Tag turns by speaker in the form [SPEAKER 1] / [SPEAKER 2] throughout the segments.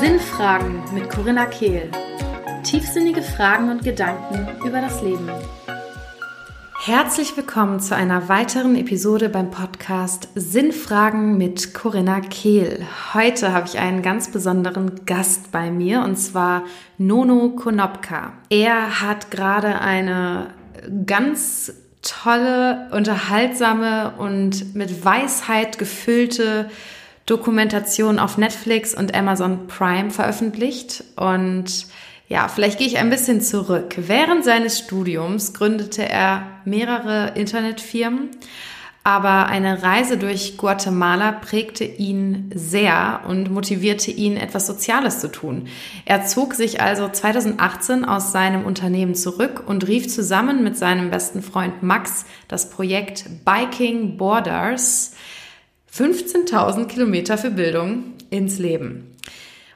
[SPEAKER 1] Sinnfragen mit Corinna Kehl. Tiefsinnige Fragen und Gedanken über das Leben. Herzlich willkommen zu einer weiteren Episode beim Podcast Sinnfragen mit Corinna Kehl. Heute habe ich einen ganz besonderen Gast bei mir und zwar Nono Konopka. Er hat gerade eine ganz tolle, unterhaltsame und mit Weisheit gefüllte Dokumentation auf Netflix und Amazon Prime veröffentlicht. Und ja, vielleicht gehe ich ein bisschen zurück. Während seines Studiums gründete er mehrere Internetfirmen, aber eine Reise durch Guatemala prägte ihn sehr und motivierte ihn, etwas Soziales zu tun. Er zog sich also 2018 aus seinem Unternehmen zurück und rief zusammen mit seinem besten Freund Max das Projekt Biking Borders 15.000 Kilometer für Bildung ins Leben.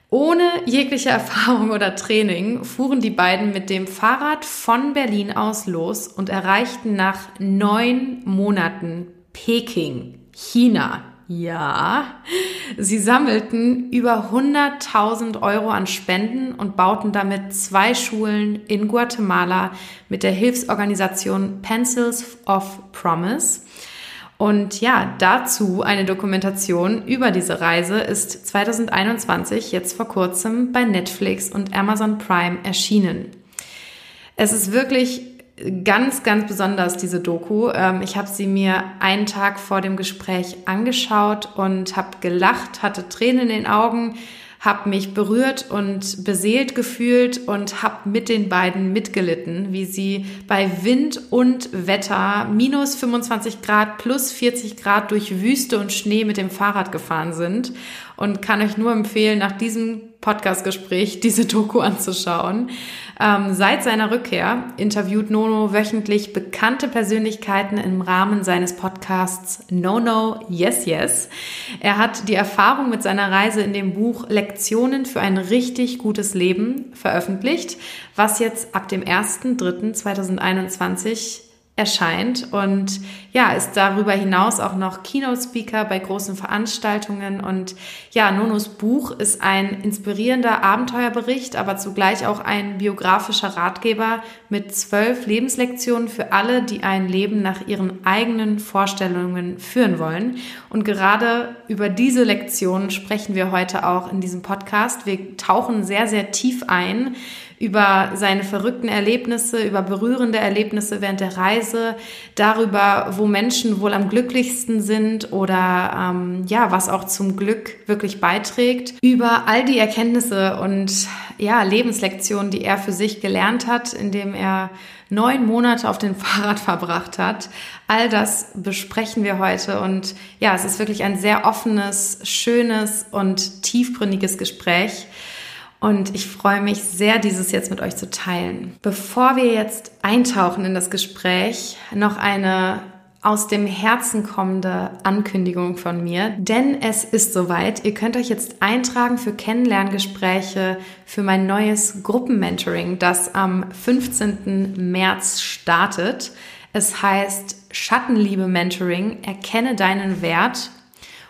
[SPEAKER 1] Ohne jegliche Erfahrung oder Training fuhren die beiden mit dem Fahrrad von Berlin aus los und erreichten nach neun Monaten Peking, China. Ja, sie sammelten über 100.000 Euro an Spenden und bauten damit zwei Schulen in Guatemala mit der Hilfsorganisation Pencils of Promise. Und ja, dazu eine Dokumentation über diese Reise ist 2021 jetzt vor kurzem bei Netflix und Amazon Prime erschienen. Es ist wirklich ganz, ganz besonders, diese Doku. Ähm, ich habe sie mir einen Tag vor dem Gespräch angeschaut und habe gelacht, hatte Tränen in den Augen, habe mich berührt und beseelt gefühlt und habe mit den beiden mitgelitten, wie sie bei Wind und Wetter minus 25 Grad plus 40 Grad durch Wüste und Schnee mit dem Fahrrad gefahren sind und kann euch nur empfehlen, nach diesem Podcastgespräch diese Doku anzuschauen. Ähm, seit seiner Rückkehr interviewt Nono wöchentlich bekannte Persönlichkeiten im Rahmen seines Podcasts No No Yes Yes. Er hat die Erfahrung mit seiner Reise in dem Buch Lektionen für ein richtig gutes Leben veröffentlicht, was jetzt ab dem 1.3.2021 erscheint und ja, ist darüber hinaus auch noch Keynote Speaker bei großen Veranstaltungen und ja, Nonos Buch ist ein inspirierender Abenteuerbericht, aber zugleich auch ein biografischer Ratgeber mit zwölf Lebenslektionen für alle, die ein Leben nach ihren eigenen Vorstellungen führen wollen. Und gerade über diese Lektionen sprechen wir heute auch in diesem Podcast. Wir tauchen sehr, sehr tief ein über seine verrückten Erlebnisse, über berührende Erlebnisse während der Reise, darüber, wo Menschen wohl am glücklichsten sind oder ähm, ja, was auch zum Glück wirklich beiträgt, über all die Erkenntnisse und ja, Lebenslektionen, die er für sich gelernt hat, indem er neun Monate auf dem Fahrrad verbracht hat. All das besprechen wir heute und ja, es ist wirklich ein sehr offenes, schönes und tiefgründiges Gespräch. Und ich freue mich sehr, dieses jetzt mit euch zu teilen. Bevor wir jetzt eintauchen in das Gespräch, noch eine aus dem Herzen kommende Ankündigung von mir, denn es ist soweit. Ihr könnt euch jetzt eintragen für Kennenlerngespräche für mein neues Gruppenmentoring, das am 15. März startet. Es heißt Schattenliebe Mentoring, erkenne deinen Wert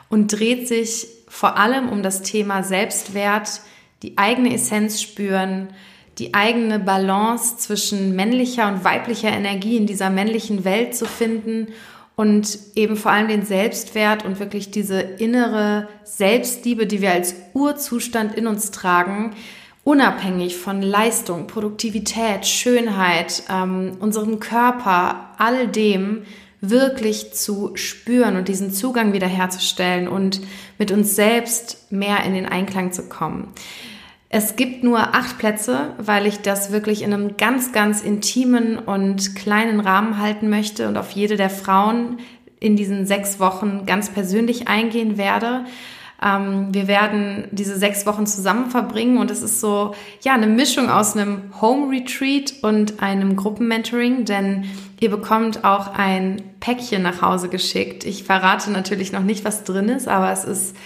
[SPEAKER 1] und dreht sich vor allem um das Thema Selbstwert, die eigene Essenz spüren, die eigene Balance zwischen männlicher und weiblicher Energie in dieser männlichen Welt zu finden und eben vor allem den Selbstwert und wirklich diese innere Selbstliebe, die wir als Urzustand in uns tragen, unabhängig von Leistung, Produktivität, Schönheit, ähm, unserem Körper, all dem wirklich zu spüren und diesen Zugang wiederherzustellen und mit uns selbst mehr in den Einklang zu kommen. Es gibt nur acht Plätze, weil ich das wirklich in einem ganz, ganz intimen und kleinen Rahmen halten möchte und auf jede der Frauen in diesen sechs Wochen ganz persönlich eingehen werde. Ähm, wir werden diese sechs Wochen zusammen verbringen und es ist so, ja, eine Mischung aus einem Home Retreat und einem Gruppenmentoring, denn ihr bekommt auch ein Päckchen nach Hause geschickt. Ich verrate natürlich noch nicht, was drin ist, aber es ist,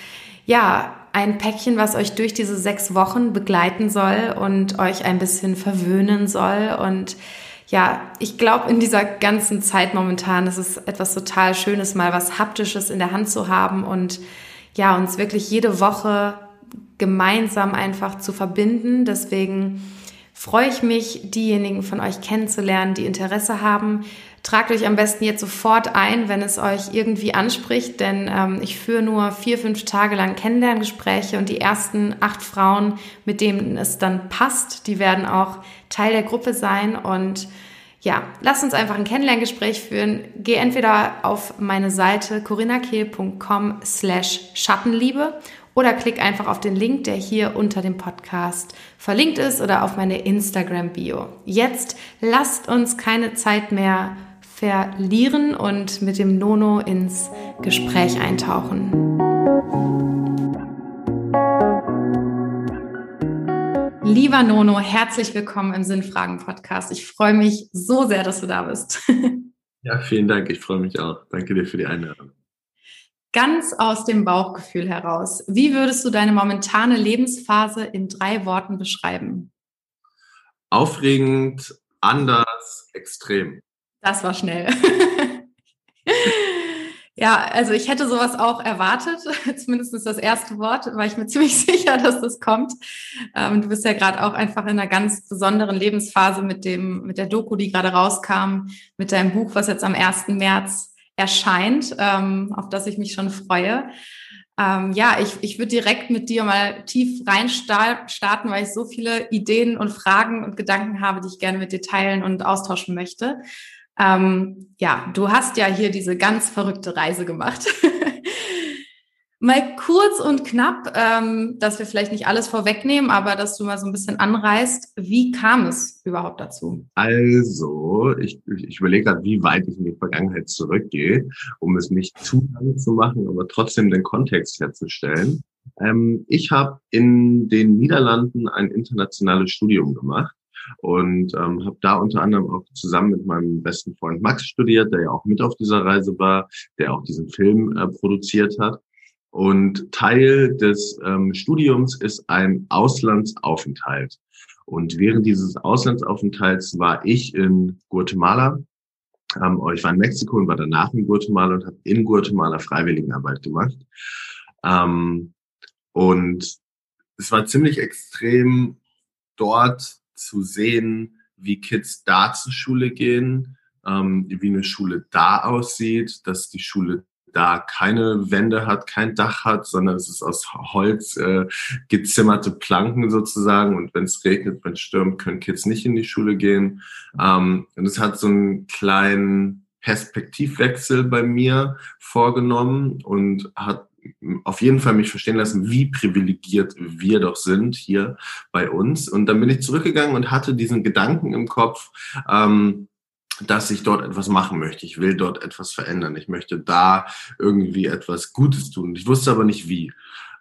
[SPEAKER 1] ja, ein Päckchen, was euch durch diese sechs Wochen begleiten soll und euch ein bisschen verwöhnen soll und ja, ich glaube, in dieser ganzen Zeit momentan ist es etwas total Schönes, mal was Haptisches in der Hand zu haben und ja, uns wirklich jede Woche gemeinsam einfach zu verbinden. Deswegen freue ich mich, diejenigen von euch kennenzulernen, die Interesse haben. Tragt euch am besten jetzt sofort ein, wenn es euch irgendwie anspricht, denn ähm, ich führe nur vier, fünf Tage lang Kennenlerngespräche und die ersten acht Frauen, mit denen es dann passt, die werden auch Teil der Gruppe sein und ja, lass uns einfach ein Kennenlerngespräch führen. Geh entweder auf meine Seite corinnakehl.com slash Schattenliebe oder klick einfach auf den Link, der hier unter dem Podcast verlinkt ist oder auf meine Instagram-Bio. Jetzt lasst uns keine Zeit mehr verlieren und mit dem Nono ins Gespräch eintauchen. Lieber Nono, herzlich willkommen im Sinnfragen-Podcast. Ich freue mich so sehr, dass du da bist.
[SPEAKER 2] Ja, vielen Dank. Ich freue mich auch. Danke dir für die Einladung.
[SPEAKER 1] Ganz aus dem Bauchgefühl heraus. Wie würdest du deine momentane Lebensphase in drei Worten beschreiben?
[SPEAKER 2] Aufregend, anders, extrem.
[SPEAKER 1] Das war schnell. ja, also ich hätte sowas auch erwartet, zumindest das erste Wort, war ich mir ziemlich sicher, dass das kommt. Ähm, du bist ja gerade auch einfach in einer ganz besonderen Lebensphase mit dem, mit der Doku, die gerade rauskam, mit deinem Buch, was jetzt am 1. März erscheint, ähm, auf das ich mich schon freue. Ähm, ja, ich, ich würde direkt mit dir mal tief rein starten, weil ich so viele Ideen und Fragen und Gedanken habe, die ich gerne mit dir teilen und austauschen möchte. Ähm, ja, du hast ja hier diese ganz verrückte Reise gemacht. Mal kurz und knapp, ähm, dass wir vielleicht nicht alles vorwegnehmen, aber dass du mal so ein bisschen anreißt. Wie kam es überhaupt dazu?
[SPEAKER 2] Also, ich, ich überlege gerade, wie weit ich in die Vergangenheit zurückgehe, um es nicht zu lang zu machen, aber trotzdem den Kontext herzustellen. Ähm, ich habe in den Niederlanden ein internationales Studium gemacht und ähm, habe da unter anderem auch zusammen mit meinem besten Freund Max studiert, der ja auch mit auf dieser Reise war, der auch diesen Film äh, produziert hat. Und Teil des ähm, Studiums ist ein Auslandsaufenthalt. Und während dieses Auslandsaufenthalts war ich in Guatemala. Ähm, ich war in Mexiko und war danach in Guatemala und habe in Guatemala Freiwilligenarbeit gemacht. Ähm, und es war ziemlich extrem, dort zu sehen, wie Kids da zur Schule gehen, ähm, wie eine Schule da aussieht, dass die Schule da keine Wände hat, kein Dach hat, sondern es ist aus Holz äh, gezimmerte Planken sozusagen. Und wenn es regnet, wenn es stürmt, können Kids nicht in die Schule gehen. Ähm, und es hat so einen kleinen Perspektivwechsel bei mir vorgenommen und hat auf jeden Fall mich verstehen lassen, wie privilegiert wir doch sind hier bei uns. Und dann bin ich zurückgegangen und hatte diesen Gedanken im Kopf, ähm, dass ich dort etwas machen möchte. Ich will dort etwas verändern. Ich möchte da irgendwie etwas Gutes tun. Ich wusste aber nicht wie.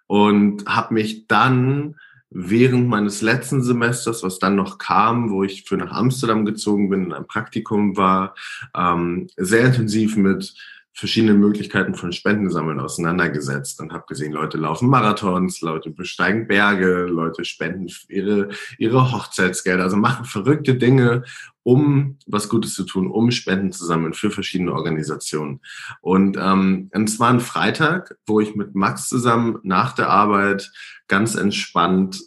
[SPEAKER 2] Und habe mich dann während meines letzten Semesters, was dann noch kam, wo ich für nach Amsterdam gezogen bin, in einem Praktikum war, ähm, sehr intensiv mit verschiedene Möglichkeiten von Spendensammeln auseinandergesetzt und habe gesehen, Leute laufen Marathons, Leute besteigen Berge, Leute spenden ihre, ihre Hochzeitsgelder, also machen verrückte Dinge, um was Gutes zu tun, um Spenden zu sammeln für verschiedene Organisationen. Und, ähm, und es war ein Freitag, wo ich mit Max zusammen nach der Arbeit ganz entspannt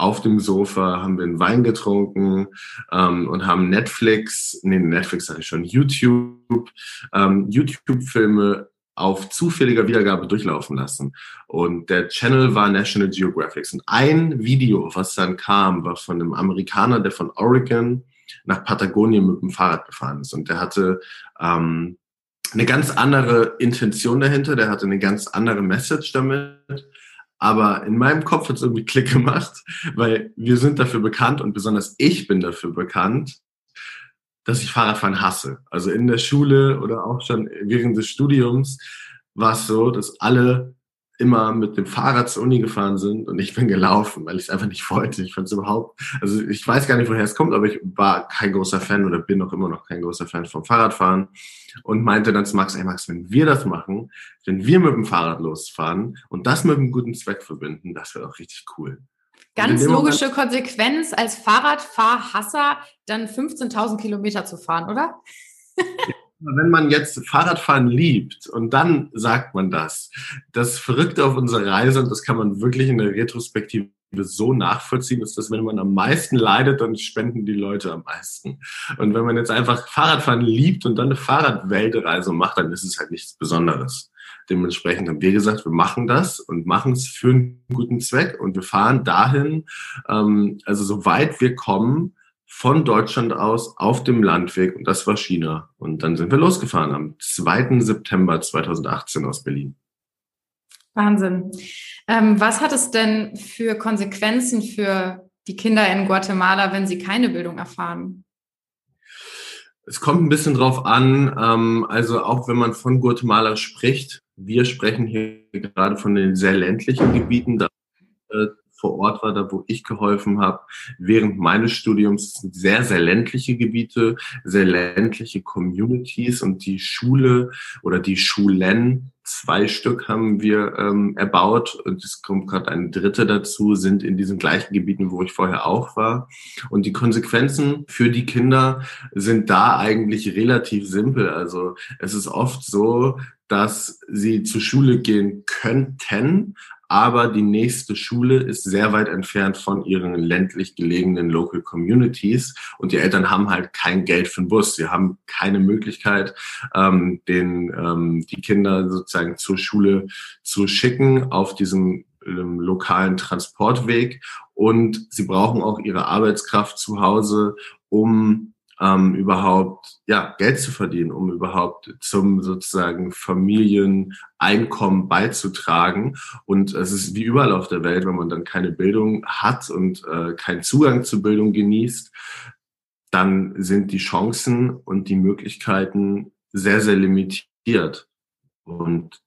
[SPEAKER 2] auf dem Sofa, haben wir einen Wein getrunken ähm, und haben Netflix, nee, Netflix sage ich schon, YouTube, ähm, YouTube-Filme auf zufälliger Wiedergabe durchlaufen lassen. Und der Channel war National Geographic. Und ein Video, was dann kam, war von einem Amerikaner, der von Oregon nach Patagonien mit dem Fahrrad gefahren ist. Und der hatte ähm, eine ganz andere Intention dahinter, der hatte eine ganz andere Message damit. Aber in meinem Kopf hat es irgendwie Klick gemacht, weil wir sind dafür bekannt und besonders ich bin dafür bekannt, dass ich Fahrradfahren hasse. Also in der Schule oder auch schon während des Studiums war es so, dass alle immer mit dem Fahrrad zur Uni gefahren sind und ich bin gelaufen, weil ich es einfach nicht wollte. Ich fand es überhaupt, also ich weiß gar nicht, woher es kommt, aber ich war kein großer Fan oder bin noch immer noch kein großer Fan vom Fahrradfahren und meinte dann zu Max, ey Max, wenn wir das machen, wenn wir mit dem Fahrrad losfahren und das mit einem guten Zweck verbinden, das wäre auch richtig cool.
[SPEAKER 1] Ganz logische Moment, Konsequenz als Fahrradfahrhasser dann 15.000 Kilometer zu fahren, oder?
[SPEAKER 2] wenn man jetzt Fahrradfahren liebt und dann sagt man das, das Verrückte auf unserer Reise, und das kann man wirklich in der Retrospektive so nachvollziehen, ist, dass wenn man am meisten leidet, dann spenden die Leute am meisten. Und wenn man jetzt einfach Fahrradfahren liebt und dann eine Fahrradweltreise macht, dann ist es halt nichts Besonderes. Dementsprechend haben wir gesagt, wir machen das und machen es für einen guten Zweck und wir fahren dahin, ähm, also soweit wir kommen, von Deutschland aus auf dem Landweg und das war China. Und dann sind wir losgefahren am 2. September 2018 aus Berlin.
[SPEAKER 1] Wahnsinn. Ähm, was hat es denn für Konsequenzen für die Kinder in Guatemala, wenn sie keine Bildung erfahren?
[SPEAKER 2] Es kommt ein bisschen drauf an, ähm, also auch wenn man von Guatemala spricht, wir sprechen hier gerade von den sehr ländlichen Gebieten, da äh, vor Ort war, da wo ich geholfen habe, während meines Studiums sehr, sehr ländliche Gebiete, sehr ländliche Communities und die Schule oder die Schulen, zwei Stück haben wir ähm, erbaut und es kommt gerade ein dritte dazu, sind in diesen gleichen Gebieten, wo ich vorher auch war. Und die Konsequenzen für die Kinder sind da eigentlich relativ simpel. Also es ist oft so, dass sie zur Schule gehen könnten, aber die nächste Schule ist sehr weit entfernt von ihren ländlich gelegenen Local Communities und die Eltern haben halt kein Geld für den Bus. Sie haben keine Möglichkeit, ähm, den, ähm, die Kinder sozusagen zur Schule zu schicken auf diesem ähm, lokalen Transportweg und sie brauchen auch ihre Arbeitskraft zu Hause, um ähm, überhaupt ja, Geld zu verdienen, um überhaupt zum sozusagen Familieneinkommen beizutragen. Und es ist wie überall auf der Welt, wenn man dann keine Bildung hat und äh, keinen Zugang zu Bildung genießt, dann sind die Chancen und die Möglichkeiten sehr, sehr limitiert. Und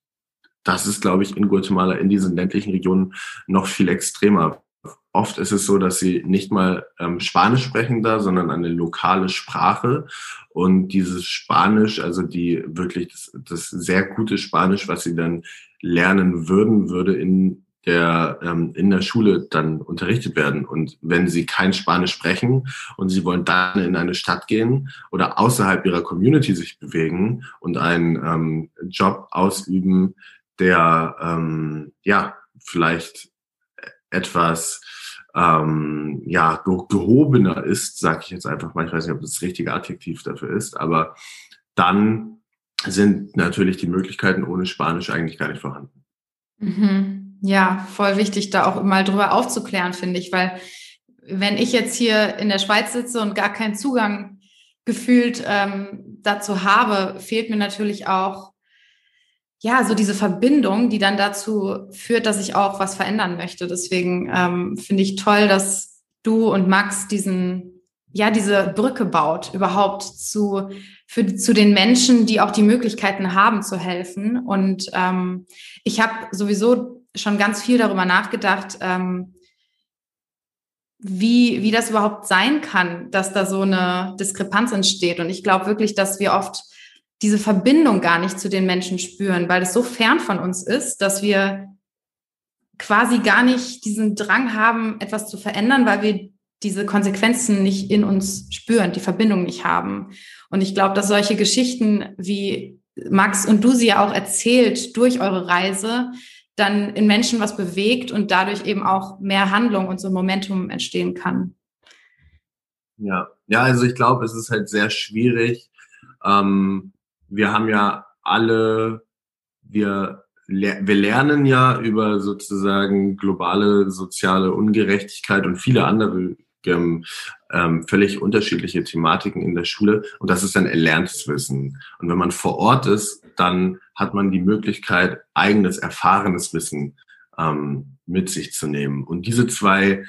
[SPEAKER 2] das ist, glaube ich, in Guatemala, in diesen ländlichen Regionen noch viel extremer. Oft ist es so, dass sie nicht mal ähm, Spanisch sprechen da, sondern eine lokale Sprache. Und dieses Spanisch, also die wirklich das, das sehr gute Spanisch, was sie dann lernen würden, würde in der ähm, in der Schule dann unterrichtet werden. Und wenn sie kein Spanisch sprechen und sie wollen dann in eine Stadt gehen oder außerhalb ihrer Community sich bewegen und einen ähm, Job ausüben, der ähm, ja vielleicht etwas ähm, ja, gehobener ist, sage ich jetzt einfach mal, ich weiß nicht, ob das, das richtige Adjektiv dafür ist, aber dann sind natürlich die Möglichkeiten ohne Spanisch eigentlich gar nicht vorhanden.
[SPEAKER 1] Mhm. Ja, voll wichtig, da auch mal drüber aufzuklären, finde ich, weil wenn ich jetzt hier in der Schweiz sitze und gar keinen Zugang gefühlt ähm, dazu habe, fehlt mir natürlich auch ja, so diese Verbindung, die dann dazu führt, dass ich auch was verändern möchte. Deswegen ähm, finde ich toll, dass du und Max diesen, ja, diese Brücke baut, überhaupt zu, für, zu den Menschen, die auch die Möglichkeiten haben, zu helfen. Und ähm, ich habe sowieso schon ganz viel darüber nachgedacht, ähm, wie, wie das überhaupt sein kann, dass da so eine Diskrepanz entsteht. Und ich glaube wirklich, dass wir oft diese Verbindung gar nicht zu den Menschen spüren, weil es so fern von uns ist, dass wir quasi gar nicht diesen Drang haben, etwas zu verändern, weil wir diese Konsequenzen nicht in uns spüren, die Verbindung nicht haben. Und ich glaube, dass solche Geschichten, wie Max und du sie ja auch erzählt durch eure Reise, dann in Menschen was bewegt und dadurch eben auch mehr Handlung und so ein Momentum entstehen kann.
[SPEAKER 2] Ja, ja, also ich glaube, es ist halt sehr schwierig, ähm, wir haben ja alle, wir, wir lernen ja über sozusagen globale soziale Ungerechtigkeit und viele andere ähm, ähm, völlig unterschiedliche Thematiken in der Schule und das ist ein erlerntes Wissen. Und wenn man vor Ort ist, dann hat man die Möglichkeit, eigenes, erfahrenes Wissen ähm, mit sich zu nehmen. Und diese zwei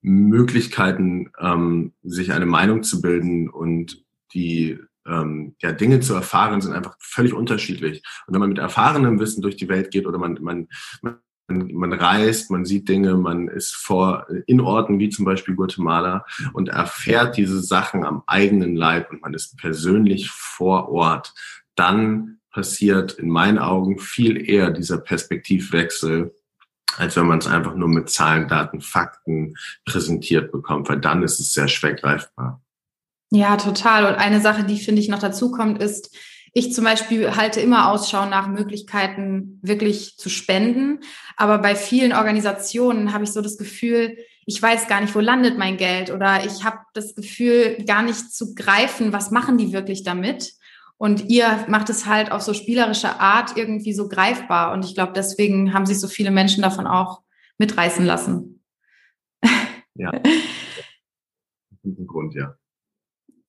[SPEAKER 2] Möglichkeiten, ähm, sich eine Meinung zu bilden und die ähm, ja, Dinge zu erfahren, sind einfach völlig unterschiedlich. Und wenn man mit erfahrenem Wissen durch die Welt geht oder man, man, man man reist, man sieht Dinge, man ist vor in Orten wie zum Beispiel Guatemala und erfährt diese Sachen am eigenen Leib und man ist persönlich vor Ort, dann passiert in meinen Augen viel eher dieser Perspektivwechsel als wenn man es einfach nur mit Zahlen, Daten, Fakten präsentiert bekommt, weil dann ist es sehr schwer greifbar.
[SPEAKER 1] Ja, total. Und eine Sache, die finde ich noch dazu kommt, ist, ich zum Beispiel halte immer Ausschau nach Möglichkeiten, wirklich zu spenden. Aber bei vielen Organisationen habe ich so das Gefühl, ich weiß gar nicht, wo landet mein Geld oder ich habe das Gefühl, gar nicht zu greifen, was machen die wirklich damit. Und ihr macht es halt auf so spielerische Art irgendwie so greifbar. Und ich glaube, deswegen haben sich so viele Menschen davon auch mitreißen lassen.
[SPEAKER 2] Ja. Grund, ja.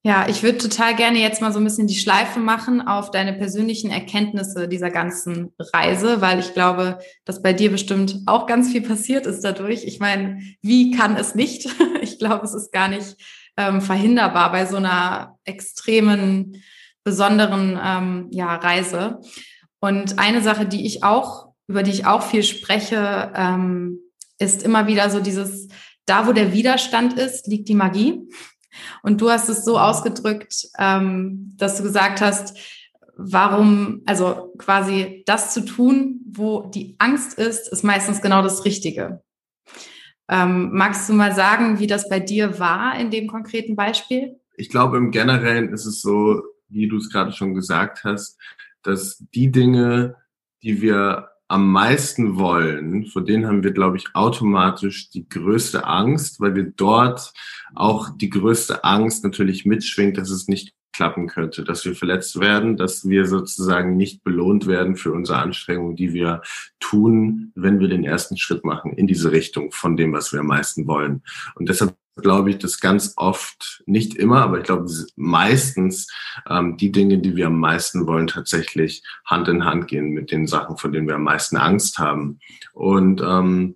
[SPEAKER 1] Ja, ich würde total gerne jetzt mal so ein bisschen die Schleife machen auf deine persönlichen Erkenntnisse dieser ganzen Reise, weil ich glaube, dass bei dir bestimmt auch ganz viel passiert ist dadurch. Ich meine, wie kann es nicht? Ich glaube, es ist gar nicht ähm, verhinderbar bei so einer extremen, besonderen ähm, ja, Reise. Und eine Sache, die ich auch, über die ich auch viel spreche, ähm, ist immer wieder so dieses, da wo der Widerstand ist, liegt die Magie. Und du hast es so ausgedrückt, ähm, dass du gesagt hast, warum, also quasi das zu tun, wo die Angst ist, ist meistens genau das Richtige. Ähm, magst du mal sagen, wie das bei dir war in dem konkreten Beispiel?
[SPEAKER 2] Ich glaube, im Generellen ist es so, wie du es gerade schon gesagt hast, dass die Dinge, die wir am meisten wollen, vor denen haben wir, glaube ich, automatisch die größte Angst, weil wir dort auch die größte Angst natürlich mitschwingt, dass es nicht klappen könnte, dass wir verletzt werden, dass wir sozusagen nicht belohnt werden für unsere Anstrengungen, die wir tun, wenn wir den ersten Schritt machen in diese Richtung von dem, was wir am meisten wollen. Und deshalb glaube ich, dass ganz oft, nicht immer, aber ich glaube meistens ähm, die Dinge, die wir am meisten wollen, tatsächlich Hand in Hand gehen mit den Sachen, von denen wir am meisten Angst haben. Und ähm,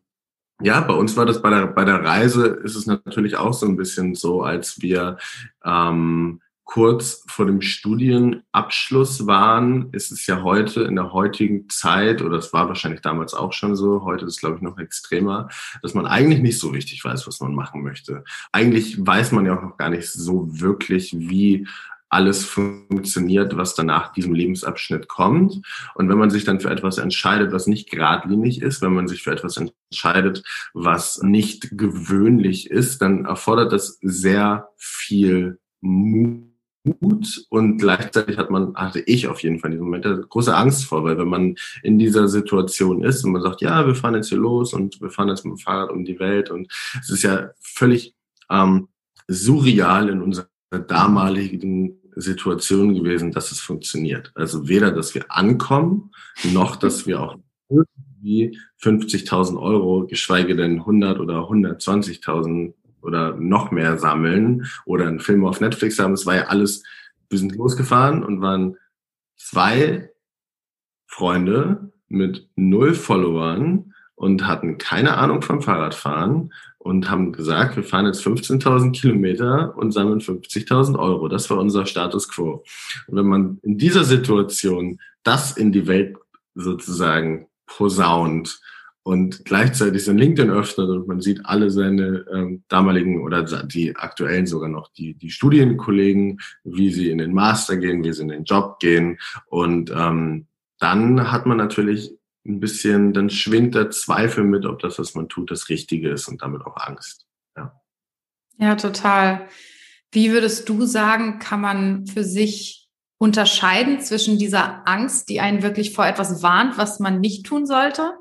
[SPEAKER 2] ja, bei uns war das bei der, bei der Reise ist es natürlich auch so ein bisschen so, als wir ähm, kurz vor dem Studienabschluss waren, ist es ja heute in der heutigen Zeit, oder es war wahrscheinlich damals auch schon so, heute ist es, glaube ich, noch extremer, dass man eigentlich nicht so richtig weiß, was man machen möchte. Eigentlich weiß man ja auch noch gar nicht so wirklich, wie alles funktioniert, was danach diesem Lebensabschnitt kommt. Und wenn man sich dann für etwas entscheidet, was nicht geradlinig ist, wenn man sich für etwas entscheidet, was nicht gewöhnlich ist, dann erfordert das sehr viel Mut gut und gleichzeitig hat man, hatte ich auf jeden Fall in diesem Moment große Angst vor, weil wenn man in dieser Situation ist und man sagt, ja, wir fahren jetzt hier los und wir fahren jetzt mit dem Fahrrad um die Welt und es ist ja völlig ähm, surreal in unserer damaligen Situation gewesen, dass es funktioniert. Also weder, dass wir ankommen, noch, dass wir auch irgendwie 50.000 Euro, geschweige denn 100 oder 120.000 oder noch mehr sammeln oder einen Film auf Netflix haben. Es war ja alles, wir sind losgefahren und waren zwei Freunde mit null Followern und hatten keine Ahnung vom Fahrradfahren und haben gesagt, wir fahren jetzt 15.000 Kilometer und sammeln 50.000 Euro. Das war unser Status quo. Und wenn man in dieser Situation das in die Welt sozusagen posaunt und gleichzeitig sein LinkedIn öffnet und man sieht alle seine ähm, damaligen oder die aktuellen sogar noch die, die Studienkollegen, wie sie in den Master gehen, wie sie in den Job gehen. Und ähm, dann hat man natürlich ein bisschen, dann schwingt der Zweifel mit, ob das, was man tut, das Richtige ist und damit auch Angst. Ja,
[SPEAKER 1] ja total. Wie würdest du sagen, kann man für sich unterscheiden zwischen dieser Angst, die einen wirklich vor etwas warnt, was man nicht tun sollte,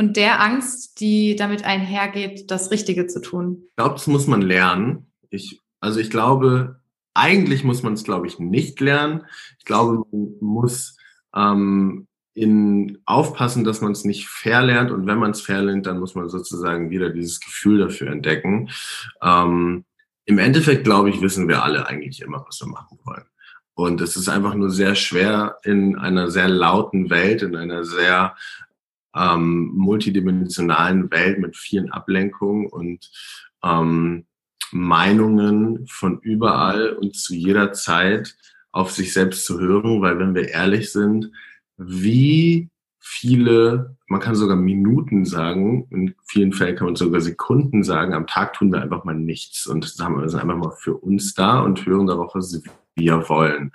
[SPEAKER 1] und der Angst, die damit einhergeht, das Richtige zu tun?
[SPEAKER 2] Ich glaube, das muss man lernen. Ich, also ich glaube, eigentlich muss man es, glaube ich, nicht lernen. Ich glaube, man muss ähm, in aufpassen, dass man es nicht verlernt und wenn man es verlernt, dann muss man sozusagen wieder dieses Gefühl dafür entdecken. Ähm, Im Endeffekt, glaube ich, wissen wir alle eigentlich immer, was wir machen wollen. Und es ist einfach nur sehr schwer in einer sehr lauten Welt, in einer sehr ähm, multidimensionalen Welt mit vielen Ablenkungen und ähm, Meinungen von überall und zu jeder Zeit auf sich selbst zu hören, weil wenn wir ehrlich sind, wie viele, man kann sogar Minuten sagen, in vielen Fällen kann man sogar Sekunden sagen, am Tag tun wir einfach mal nichts und sind einfach mal für uns da und hören darauf, was wir wollen.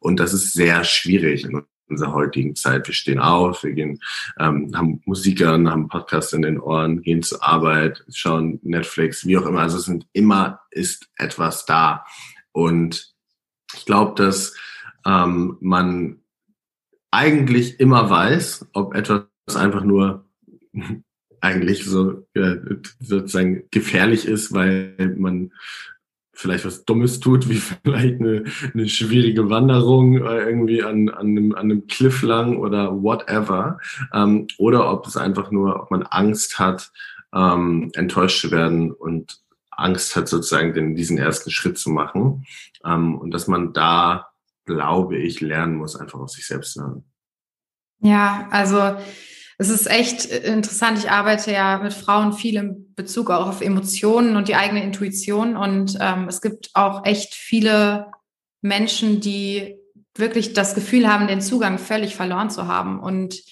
[SPEAKER 2] Und das ist sehr schwierig in unserer heutigen Zeit. Wir stehen auf, wir gehen, ähm, haben Musik an, haben Podcast in den Ohren, gehen zur Arbeit, schauen Netflix, wie auch immer. Also es sind immer ist etwas da. Und ich glaube, dass ähm, man eigentlich immer weiß, ob etwas einfach nur eigentlich so ja, sozusagen gefährlich ist, weil man vielleicht was Dummes tut, wie vielleicht eine, eine schwierige Wanderung äh, irgendwie an, an, einem, an einem Cliff lang oder whatever. Ähm, oder ob es einfach nur, ob man Angst hat, ähm, enttäuscht zu werden und Angst hat, sozusagen den, diesen ersten Schritt zu machen. Ähm, und dass man da, glaube ich, lernen muss, einfach auf sich selbst zu hören.
[SPEAKER 1] Ja, also es ist echt interessant. Ich arbeite ja mit Frauen viel in Bezug auch auf Emotionen und die eigene Intuition. Und ähm, es gibt auch echt viele Menschen, die wirklich das Gefühl haben, den Zugang völlig verloren zu haben und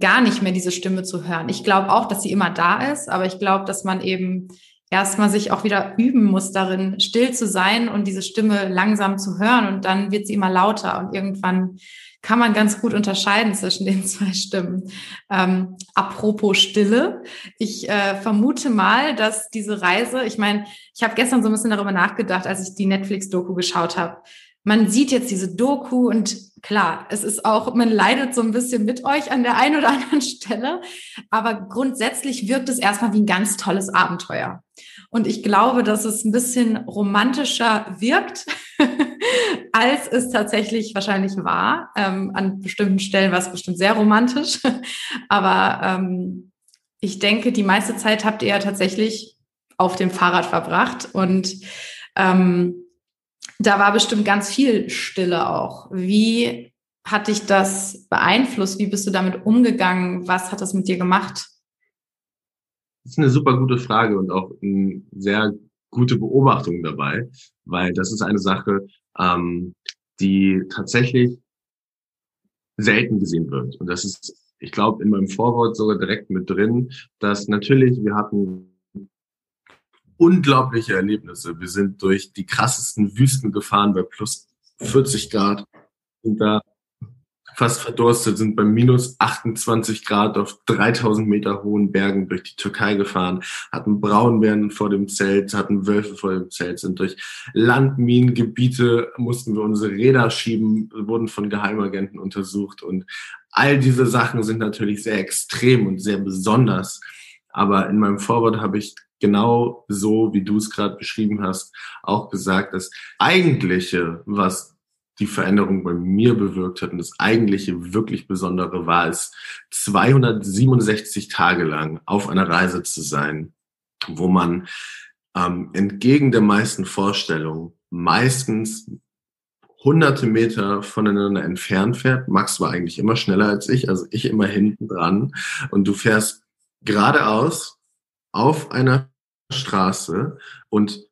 [SPEAKER 1] gar nicht mehr diese Stimme zu hören. Ich glaube auch, dass sie immer da ist, aber ich glaube, dass man eben erstmal sich auch wieder üben muss darin, still zu sein und diese Stimme langsam zu hören und dann wird sie immer lauter und irgendwann kann man ganz gut unterscheiden zwischen den zwei Stimmen. Ähm, apropos Stille, ich äh, vermute mal, dass diese Reise, ich meine, ich habe gestern so ein bisschen darüber nachgedacht, als ich die Netflix-Doku geschaut habe. Man sieht jetzt diese Doku und klar, es ist auch, man leidet so ein bisschen mit euch an der einen oder anderen Stelle, aber grundsätzlich wirkt es erstmal wie ein ganz tolles Abenteuer. Und ich glaube, dass es ein bisschen romantischer wirkt, als es tatsächlich wahrscheinlich war. Ähm, an bestimmten Stellen war es bestimmt sehr romantisch. Aber ähm, ich denke, die meiste Zeit habt ihr ja tatsächlich auf dem Fahrrad verbracht. Und ähm, da war bestimmt ganz viel Stille auch. Wie hat dich das beeinflusst? Wie bist du damit umgegangen? Was hat das mit dir gemacht?
[SPEAKER 2] Das ist eine super gute Frage und auch eine sehr gute Beobachtung dabei, weil das ist eine Sache, ähm, die tatsächlich selten gesehen wird. Und das ist, ich glaube, in meinem Vorwort sogar direkt mit drin, dass natürlich wir hatten unglaubliche Erlebnisse. Wir sind durch die krassesten Wüsten gefahren bei plus 40 Grad. Und da fast verdurstet, sind bei minus 28 Grad auf 3000 Meter hohen Bergen durch die Türkei gefahren, hatten Braunbären vor dem Zelt, hatten Wölfe vor dem Zelt, sind durch Landminengebiete, mussten wir unsere Räder schieben, wurden von Geheimagenten untersucht und all diese Sachen sind natürlich sehr extrem und sehr besonders. Aber in meinem Vorwort habe ich genau so, wie du es gerade beschrieben hast, auch gesagt, das eigentliche, was die Veränderung bei mir bewirkt hat und das eigentliche wirklich Besondere war es, 267 Tage lang auf einer Reise zu sein, wo man ähm, entgegen der meisten Vorstellungen meistens hunderte Meter voneinander entfernt fährt. Max war eigentlich immer schneller als ich, also ich immer hinten dran. Und du fährst geradeaus auf einer Straße und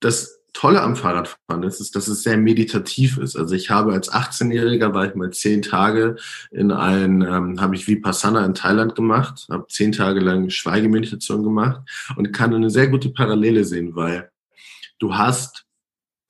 [SPEAKER 2] das Tolle am Fahrradfahren ist, ist, dass es sehr meditativ ist. Also ich habe als 18-Jähriger war ich mal zehn Tage in ein, ähm, habe ich Vipassana in Thailand gemacht, habe zehn Tage lang Schweigemeditation gemacht und kann eine sehr gute Parallele sehen, weil du hast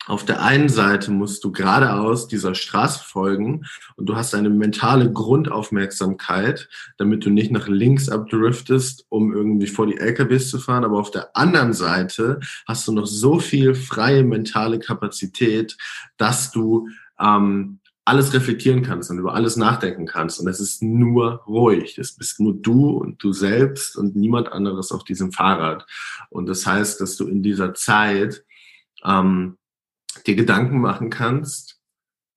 [SPEAKER 2] auf der einen Seite musst du geradeaus dieser Straße folgen und du hast eine mentale Grundaufmerksamkeit, damit du nicht nach links abdriftest, um irgendwie vor die LKWs zu fahren. Aber auf der anderen Seite hast du noch so viel freie mentale Kapazität, dass du ähm, alles reflektieren kannst und über alles nachdenken kannst. Und es ist nur ruhig. Es bist nur du und du selbst und niemand anderes auf diesem Fahrrad. Und das heißt, dass du in dieser Zeit ähm, dir Gedanken machen kannst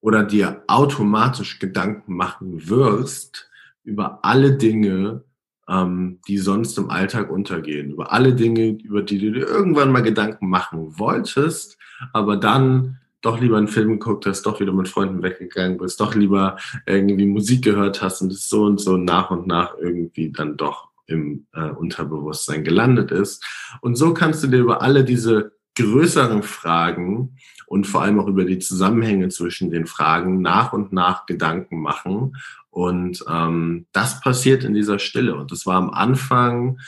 [SPEAKER 2] oder dir automatisch Gedanken machen wirst über alle Dinge, ähm, die sonst im Alltag untergehen, über alle Dinge, über die du dir irgendwann mal Gedanken machen wolltest, aber dann doch lieber einen Film geguckt hast, doch wieder mit Freunden weggegangen bist, doch lieber irgendwie Musik gehört hast und es so und so nach und nach irgendwie dann doch im äh, Unterbewusstsein gelandet ist. Und so kannst du dir über alle diese größeren Fragen und vor allem auch über die Zusammenhänge zwischen den Fragen nach und nach Gedanken machen. Und ähm, das passiert in dieser Stille. Und das war am Anfang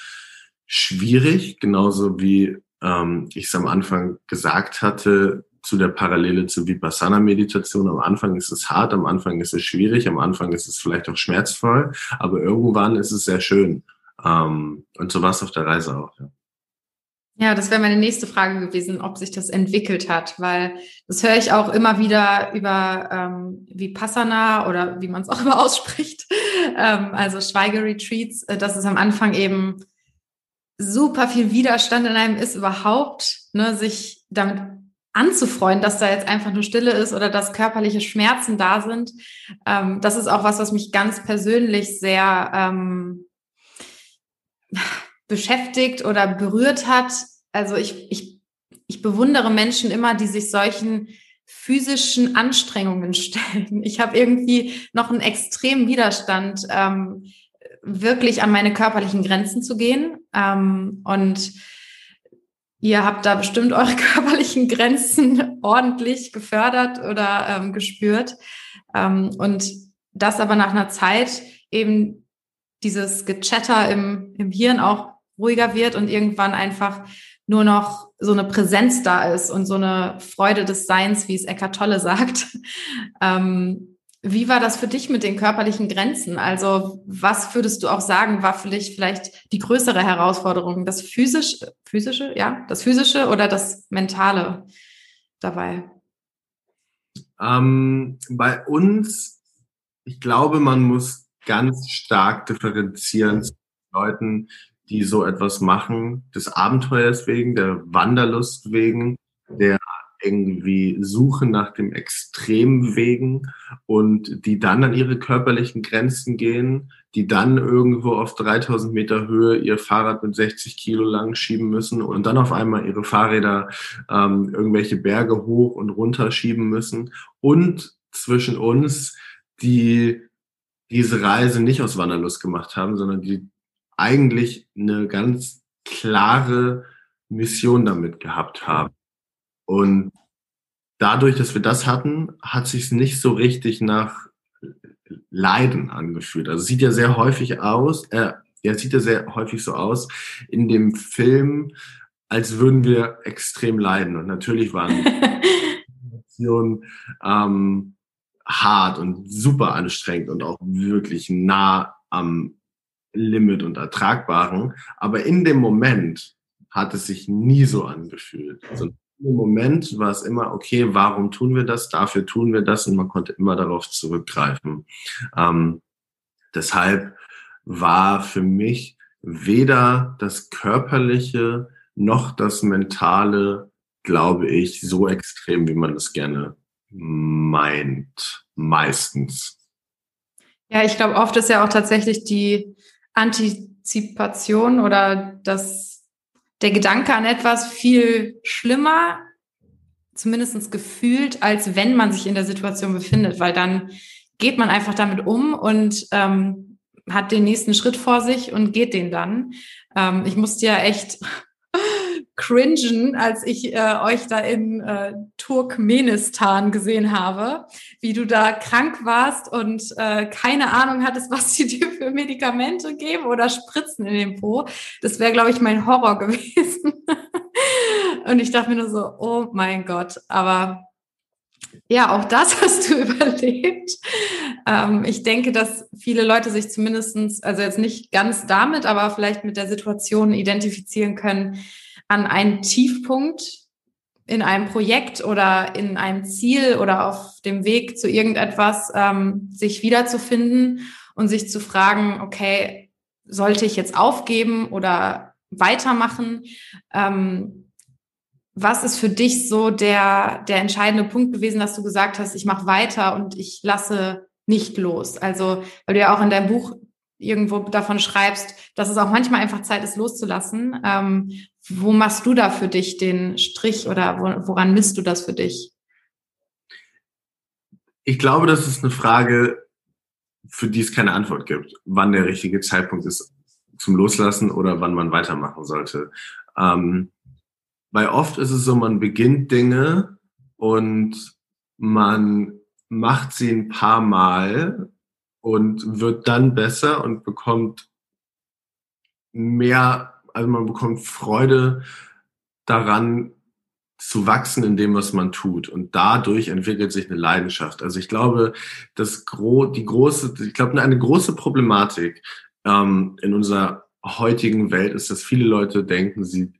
[SPEAKER 2] schwierig, genauso wie ähm, ich es am Anfang gesagt hatte, zu der Parallele zur Vipassana-Meditation. Am Anfang ist es hart, am Anfang ist es schwierig, am Anfang ist es vielleicht auch schmerzvoll, aber irgendwann ist es sehr schön. Ähm, und so war es auf der Reise auch. Ja.
[SPEAKER 1] Ja, das wäre meine nächste Frage gewesen, ob sich das entwickelt hat, weil das höre ich auch immer wieder über ähm, Vipassana oder wie man es auch immer ausspricht, ähm, also Schweigeretreats, äh, dass es am Anfang eben super viel Widerstand in einem ist, überhaupt, ne, sich damit anzufreuen, dass da jetzt einfach nur Stille ist oder dass körperliche Schmerzen da sind. Ähm, das ist auch was, was mich ganz persönlich sehr ähm, beschäftigt oder berührt hat. Also ich, ich, ich bewundere Menschen immer, die sich solchen physischen Anstrengungen stellen. Ich habe irgendwie noch einen extremen Widerstand, ähm, wirklich an meine körperlichen Grenzen zu gehen. Ähm, und ihr habt da bestimmt eure körperlichen Grenzen ordentlich gefördert oder ähm, gespürt. Ähm, und das aber nach einer Zeit eben dieses Gechatter im, im Hirn auch ruhiger wird und irgendwann einfach nur noch so eine Präsenz da ist und so eine Freude des Seins, wie es Eckart Tolle sagt. Ähm, wie war das für dich mit den körperlichen Grenzen? Also was würdest du auch sagen, war für dich vielleicht die größere Herausforderung? Das physische, physische, ja, das physische oder das mentale dabei?
[SPEAKER 2] Ähm, bei uns, ich glaube, man muss ganz stark differenzieren zu Leuten, die so etwas machen, des Abenteuers wegen, der Wanderlust wegen, der irgendwie suchen nach dem Extrem wegen und die dann an ihre körperlichen Grenzen gehen, die dann irgendwo auf 3000 Meter Höhe ihr Fahrrad mit 60 Kilo lang schieben müssen und dann auf einmal ihre Fahrräder ähm, irgendwelche Berge hoch und runter schieben müssen und zwischen uns, die diese Reise nicht aus Wanderlust gemacht haben, sondern die eigentlich eine ganz klare Mission damit gehabt haben. Und dadurch, dass wir das hatten, hat sich nicht so richtig nach Leiden angefühlt. Also es sieht ja sehr häufig aus, äh, ja, sieht ja sehr häufig so aus in dem Film, als würden wir extrem leiden. Und natürlich waren Situationen ähm, hart und super anstrengend und auch wirklich nah am Limit und Ertragbaren. Aber in dem Moment hat es sich nie so angefühlt. Also im Moment war es immer, okay, warum tun wir das? Dafür tun wir das und man konnte immer darauf zurückgreifen. Ähm, deshalb war für mich weder das Körperliche noch das Mentale, glaube ich, so extrem, wie man es gerne meint, meistens.
[SPEAKER 1] Ja, ich glaube, oft ist ja auch tatsächlich die Antizipation oder das, der Gedanke an etwas viel schlimmer, zumindest gefühlt, als wenn man sich in der Situation befindet, weil dann geht man einfach damit um und ähm, hat den nächsten Schritt vor sich und geht den dann. Ähm, ich musste ja echt cringen, als ich äh, euch da in äh, Turkmenistan gesehen habe, wie du da krank warst und äh, keine Ahnung hattest, was sie dir für Medikamente geben oder Spritzen in den Po. Das wäre, glaube ich, mein Horror gewesen. und ich dachte mir nur so, oh mein Gott, aber ja, auch das hast du überlebt. Ähm, ich denke, dass viele Leute sich zumindestens, also jetzt nicht ganz damit, aber vielleicht mit der Situation identifizieren können, an einen Tiefpunkt in einem Projekt oder in einem Ziel oder auf dem Weg zu irgendetwas ähm, sich wiederzufinden und sich zu fragen, okay, sollte ich jetzt aufgeben oder weitermachen? Ähm, was ist für dich so der, der entscheidende Punkt gewesen, dass du gesagt hast, ich mache weiter und ich lasse nicht los? Also, weil du ja auch in deinem Buch irgendwo davon schreibst, dass es auch manchmal einfach Zeit ist, loszulassen. Ähm, wo machst du da für dich den Strich oder woran misst du das für dich?
[SPEAKER 2] Ich glaube, das ist eine Frage, für die es keine Antwort gibt, wann der richtige Zeitpunkt ist zum Loslassen oder wann man weitermachen sollte. Ähm, weil oft ist es so, man beginnt Dinge und man macht sie ein paar Mal und wird dann besser und bekommt mehr, also man bekommt Freude daran, zu wachsen in dem, was man tut. Und dadurch entwickelt sich eine Leidenschaft. Also ich glaube, das gro die große, ich glaube, eine große Problematik ähm, in unserer heutigen Welt ist, dass viele Leute denken, sie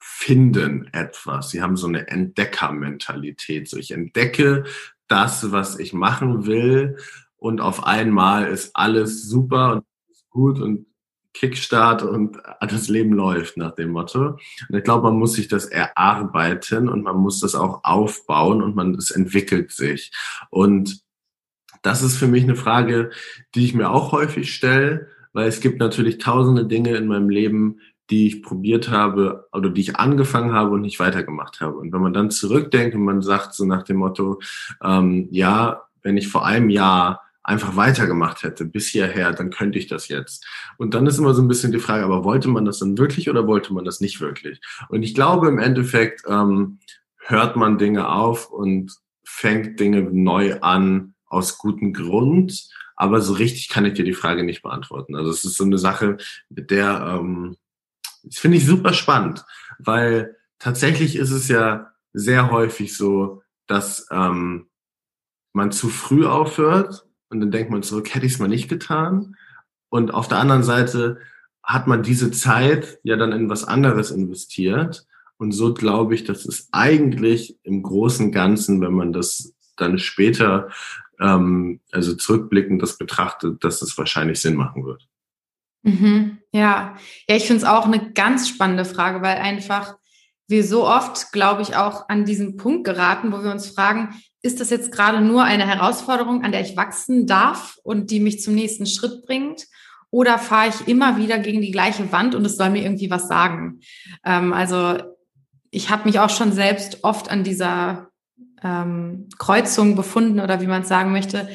[SPEAKER 2] finden etwas. Sie haben so eine Entdeckermentalität. So ich entdecke das, was ich machen will und auf einmal ist alles super und gut und Kickstart und das Leben läuft nach dem Motto. Und ich glaube, man muss sich das erarbeiten und man muss das auch aufbauen und man, es entwickelt sich. Und das ist für mich eine Frage, die ich mir auch häufig stelle, weil es gibt natürlich tausende Dinge in meinem Leben, die ich probiert habe oder die ich angefangen habe und nicht weitergemacht habe. Und wenn man dann zurückdenkt und man sagt so nach dem Motto, ähm, ja, wenn ich vor einem Jahr einfach weitergemacht hätte bis hierher, dann könnte ich das jetzt. Und dann ist immer so ein bisschen die Frage, aber wollte man das dann wirklich oder wollte man das nicht wirklich? Und ich glaube, im Endeffekt ähm, hört man Dinge auf und fängt Dinge neu an aus gutem Grund. Aber so richtig kann ich dir die Frage nicht beantworten. Also es ist so eine Sache, mit der, ähm, das finde ich super spannend, weil tatsächlich ist es ja sehr häufig so, dass ähm, man zu früh aufhört und dann denkt man zurück, hätte ich es mal nicht getan. Und auf der anderen Seite hat man diese Zeit ja dann in was anderes investiert. Und so glaube ich, dass es eigentlich im großen Ganzen, wenn man das dann später, ähm, also zurückblickend das betrachtet, dass es wahrscheinlich Sinn machen wird.
[SPEAKER 1] Mhm, ja, ja, ich finde es auch eine ganz spannende Frage, weil einfach wir so oft, glaube ich, auch an diesen Punkt geraten, wo wir uns fragen, ist das jetzt gerade nur eine Herausforderung, an der ich wachsen darf und die mich zum nächsten Schritt bringt? Oder fahre ich immer wieder gegen die gleiche Wand und es soll mir irgendwie was sagen? Ähm, also ich habe mich auch schon selbst oft an dieser ähm, Kreuzung befunden oder wie man es sagen möchte.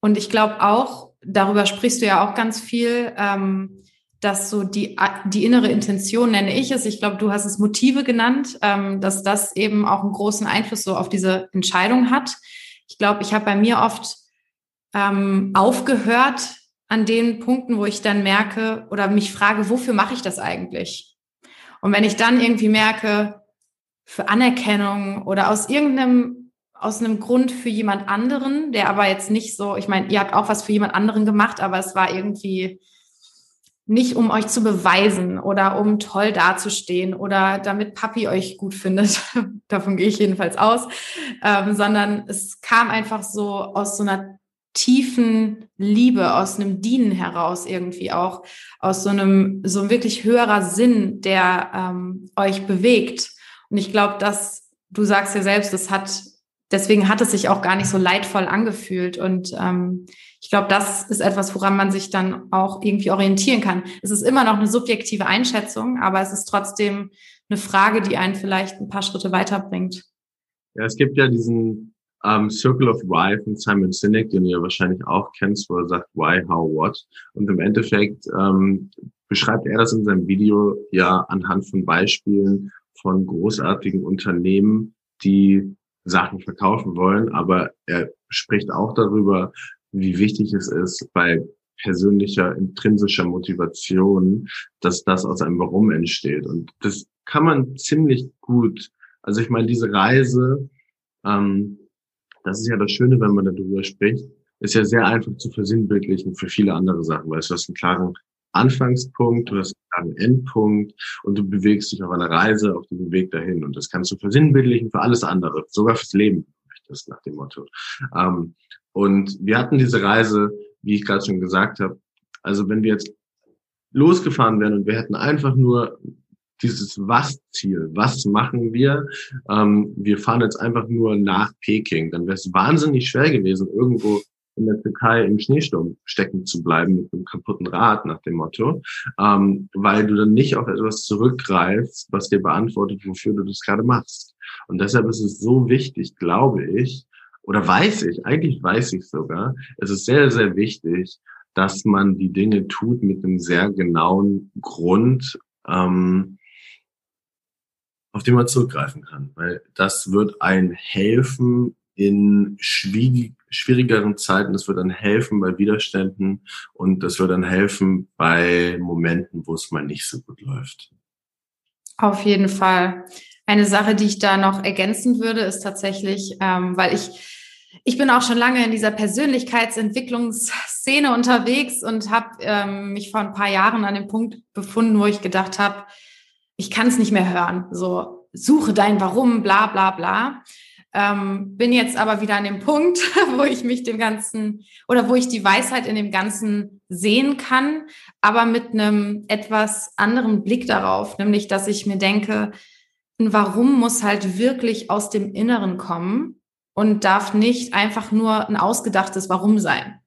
[SPEAKER 1] Und ich glaube auch, darüber sprichst du ja auch ganz viel, ähm, dass so die, die innere Intention nenne ich es, ich glaube, du hast es Motive genannt, ähm, dass das eben auch einen großen Einfluss so auf diese Entscheidung hat. Ich glaube, ich habe bei mir oft ähm, aufgehört an den Punkten, wo ich dann merke oder mich frage, wofür mache ich das eigentlich? Und wenn ich dann irgendwie merke, für Anerkennung oder aus irgendeinem, aus einem Grund für jemand anderen, der aber jetzt nicht so, ich meine, ihr habt auch was für jemand anderen gemacht, aber es war irgendwie, nicht um euch zu beweisen oder um toll dazustehen oder damit Papi euch gut findet. Davon gehe ich jedenfalls aus, ähm, sondern es kam einfach so aus so einer tiefen Liebe, aus einem Dienen heraus irgendwie auch, aus so einem so ein wirklich höherer Sinn, der ähm, euch bewegt. Und ich glaube, dass du sagst ja selbst, das hat deswegen hat es sich auch gar nicht so leidvoll angefühlt und ähm, ich glaube, das ist etwas, woran man sich dann auch irgendwie orientieren kann. Es ist immer noch eine subjektive Einschätzung, aber es ist trotzdem eine Frage, die einen vielleicht ein paar Schritte weiterbringt.
[SPEAKER 2] Ja, es gibt ja diesen ähm, Circle of Why von Simon Sinek, den ja wahrscheinlich auch kennst, wo er sagt Why, How, What. Und im Endeffekt ähm, beschreibt er das in seinem Video ja anhand von Beispielen von großartigen Unternehmen, die Sachen verkaufen wollen, aber er spricht auch darüber, wie wichtig es ist, bei persönlicher, intrinsischer Motivation, dass das aus einem Warum entsteht. Und das kann man ziemlich gut. Also ich meine, diese Reise, ähm, das ist ja das Schöne, wenn man darüber spricht, ist ja sehr einfach zu versinnbildlichen für viele andere Sachen, weil du hast einen klaren Anfangspunkt, du hast einen klaren Endpunkt und du bewegst dich auf einer Reise auf diesem Weg dahin. Und das kannst du versinnbildlichen für alles andere, sogar fürs Leben, möchtest, nach dem Motto. Ähm, und wir hatten diese Reise, wie ich gerade schon gesagt habe, also wenn wir jetzt losgefahren wären und wir hätten einfach nur dieses Was-Ziel, was machen wir? Ähm, wir fahren jetzt einfach nur nach Peking, dann wäre es wahnsinnig schwer gewesen, irgendwo in der Türkei im Schneesturm stecken zu bleiben mit einem kaputten Rad nach dem Motto, ähm, weil du dann nicht auf etwas zurückgreifst, was dir beantwortet, wofür du das gerade machst. Und deshalb ist es so wichtig, glaube ich, oder weiß ich, eigentlich weiß ich sogar, es ist sehr, sehr wichtig, dass man die Dinge tut mit einem sehr genauen Grund, ähm, auf den man zurückgreifen kann. Weil das wird ein helfen in schwierig, schwierigeren Zeiten, das wird dann helfen bei Widerständen und das wird dann helfen bei Momenten, wo es mal nicht so gut läuft.
[SPEAKER 1] Auf jeden Fall. Eine Sache, die ich da noch ergänzen würde, ist tatsächlich, ähm, weil ich ich bin auch schon lange in dieser Persönlichkeitsentwicklungsszene unterwegs und habe ähm, mich vor ein paar Jahren an dem Punkt befunden, wo ich gedacht habe, ich kann es nicht mehr hören. So, suche dein Warum, bla bla bla. Ähm, bin jetzt aber wieder an dem Punkt, wo ich mich dem Ganzen oder wo ich die Weisheit in dem Ganzen sehen kann, aber mit einem etwas anderen Blick darauf, nämlich dass ich mir denke, ein Warum muss halt wirklich aus dem Inneren kommen und darf nicht einfach nur ein ausgedachtes Warum sein.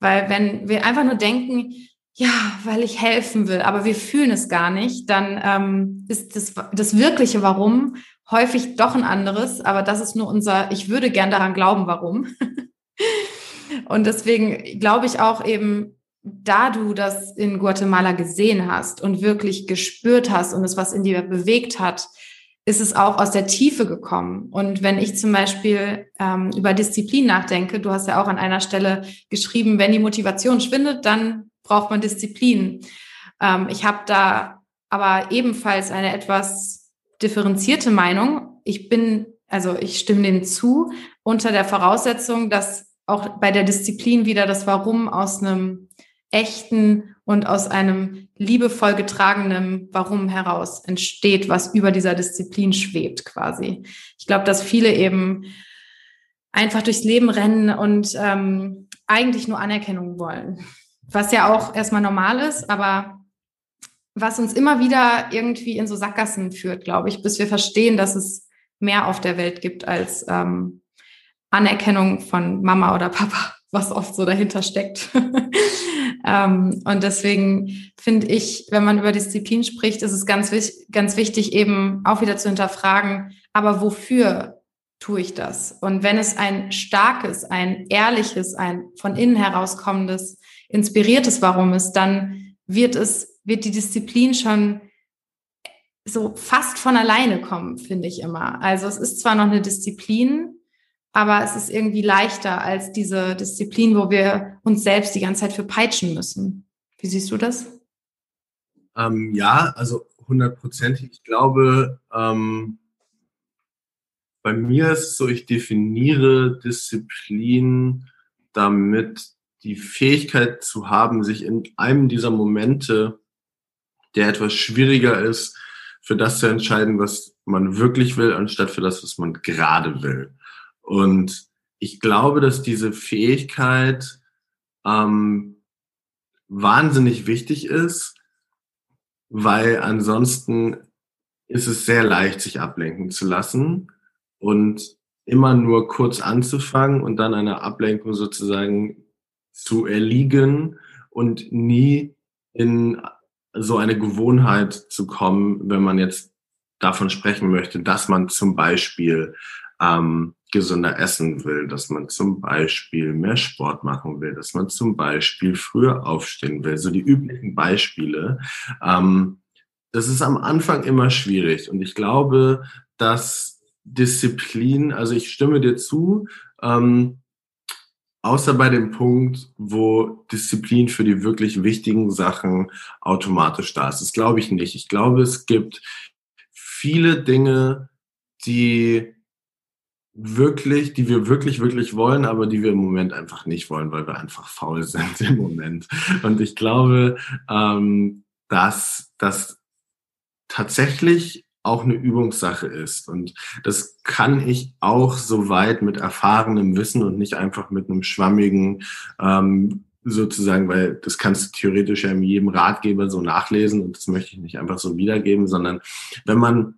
[SPEAKER 1] Weil wenn wir einfach nur denken, ja, weil ich helfen will, aber wir fühlen es gar nicht, dann ähm, ist das, das wirkliche Warum häufig doch ein anderes, aber das ist nur unser, ich würde gern daran glauben, warum. und deswegen glaube ich auch eben, da du das in Guatemala gesehen hast und wirklich gespürt hast und es was in dir bewegt hat, ist es auch aus der Tiefe gekommen. Und wenn ich zum Beispiel ähm, über Disziplin nachdenke, du hast ja auch an einer Stelle geschrieben, wenn die Motivation schwindet, dann braucht man Disziplin. Ähm, ich habe da aber ebenfalls eine etwas differenzierte Meinung. Ich bin, also ich stimme dem zu, unter der Voraussetzung, dass auch bei der Disziplin wieder das Warum aus einem echten und aus einem liebevoll getragenen Warum heraus entsteht, was über dieser Disziplin schwebt quasi. Ich glaube, dass viele eben einfach durchs Leben rennen und ähm, eigentlich nur Anerkennung wollen, was ja auch erstmal normal ist, aber was uns immer wieder irgendwie in so Sackgassen führt, glaube ich, bis wir verstehen, dass es mehr auf der Welt gibt als ähm, Anerkennung von Mama oder Papa, was oft so dahinter steckt. Ähm, und deswegen finde ich, wenn man über Disziplin spricht, ist es ganz, ganz wichtig, eben auch wieder zu hinterfragen, aber wofür tue ich das? Und wenn es ein starkes, ein ehrliches, ein von innen herauskommendes, inspiriertes Warum ist, dann wird es, wird die Disziplin schon so fast von alleine kommen, finde ich immer. Also es ist zwar noch eine Disziplin, aber es ist irgendwie leichter als diese Disziplin, wo wir uns selbst die ganze Zeit für peitschen müssen. Wie siehst du das?
[SPEAKER 2] Ähm, ja, also hundertprozentig. Ich glaube, ähm, bei mir ist es so, ich definiere Disziplin damit die Fähigkeit zu haben, sich in einem dieser Momente, der etwas schwieriger ist, für das zu entscheiden, was man wirklich will, anstatt für das, was man gerade will. Und ich glaube, dass diese Fähigkeit ähm, wahnsinnig wichtig ist, weil ansonsten ist es sehr leicht, sich ablenken zu lassen und immer nur kurz anzufangen und dann einer Ablenkung sozusagen zu erliegen und nie in so eine Gewohnheit zu kommen, wenn man jetzt davon sprechen möchte, dass man zum Beispiel ähm, gesünder essen will, dass man zum Beispiel mehr Sport machen will, dass man zum Beispiel früher aufstehen will, so die üblichen Beispiele. Ähm, das ist am Anfang immer schwierig und ich glaube, dass Disziplin, also ich stimme dir zu, ähm, außer bei dem Punkt, wo Disziplin für die wirklich wichtigen Sachen automatisch da ist. Das glaube ich nicht. Ich glaube, es gibt viele Dinge, die wirklich, die wir wirklich, wirklich wollen, aber die wir im Moment einfach nicht wollen, weil wir einfach faul sind im Moment. Und ich glaube, ähm, dass das tatsächlich auch eine Übungssache ist. Und das kann ich auch soweit mit erfahrenem Wissen und nicht einfach mit einem schwammigen ähm, sozusagen, weil das kannst du theoretisch ja in jedem Ratgeber so nachlesen und das möchte ich nicht einfach so wiedergeben, sondern wenn man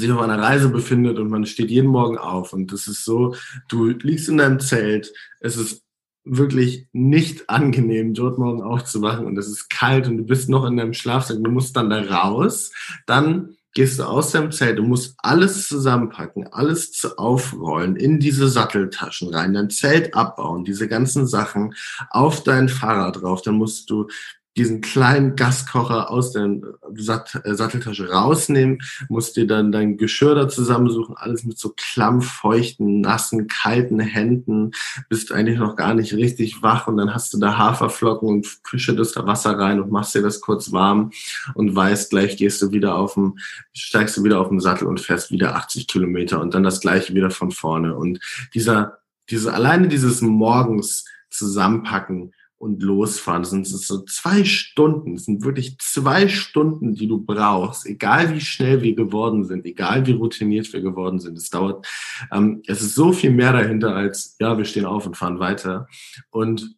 [SPEAKER 2] sich auf einer Reise befindet und man steht jeden Morgen auf und das ist so, du liegst in deinem Zelt, es ist wirklich nicht angenehm, dort morgen aufzuwachen und es ist kalt und du bist noch in deinem Schlafsack, du musst dann da raus, dann gehst du aus deinem Zelt, du musst alles zusammenpacken, alles aufrollen, in diese Satteltaschen rein, dein Zelt abbauen, diese ganzen Sachen auf dein Fahrrad drauf, dann musst du diesen kleinen Gaskocher aus der Sat äh, Satteltasche rausnehmen, musst dir dann dein Geschirr da zusammensuchen, alles mit so klammfeuchten, nassen, kalten Händen, bist eigentlich noch gar nicht richtig wach und dann hast du da Haferflocken und schüttest da Wasser rein und machst dir das kurz warm und weißt, gleich gehst du wieder auf dem, steigst du wieder auf den Sattel und fährst wieder 80 Kilometer und dann das gleiche wieder von vorne. Und dieser, diese, alleine dieses morgens zusammenpacken, und losfahren. Das sind so zwei Stunden, das sind wirklich zwei Stunden, die du brauchst, egal wie schnell wir geworden sind, egal wie routiniert wir geworden sind. Es dauert, ähm, es ist so viel mehr dahinter als, ja, wir stehen auf und fahren weiter. Und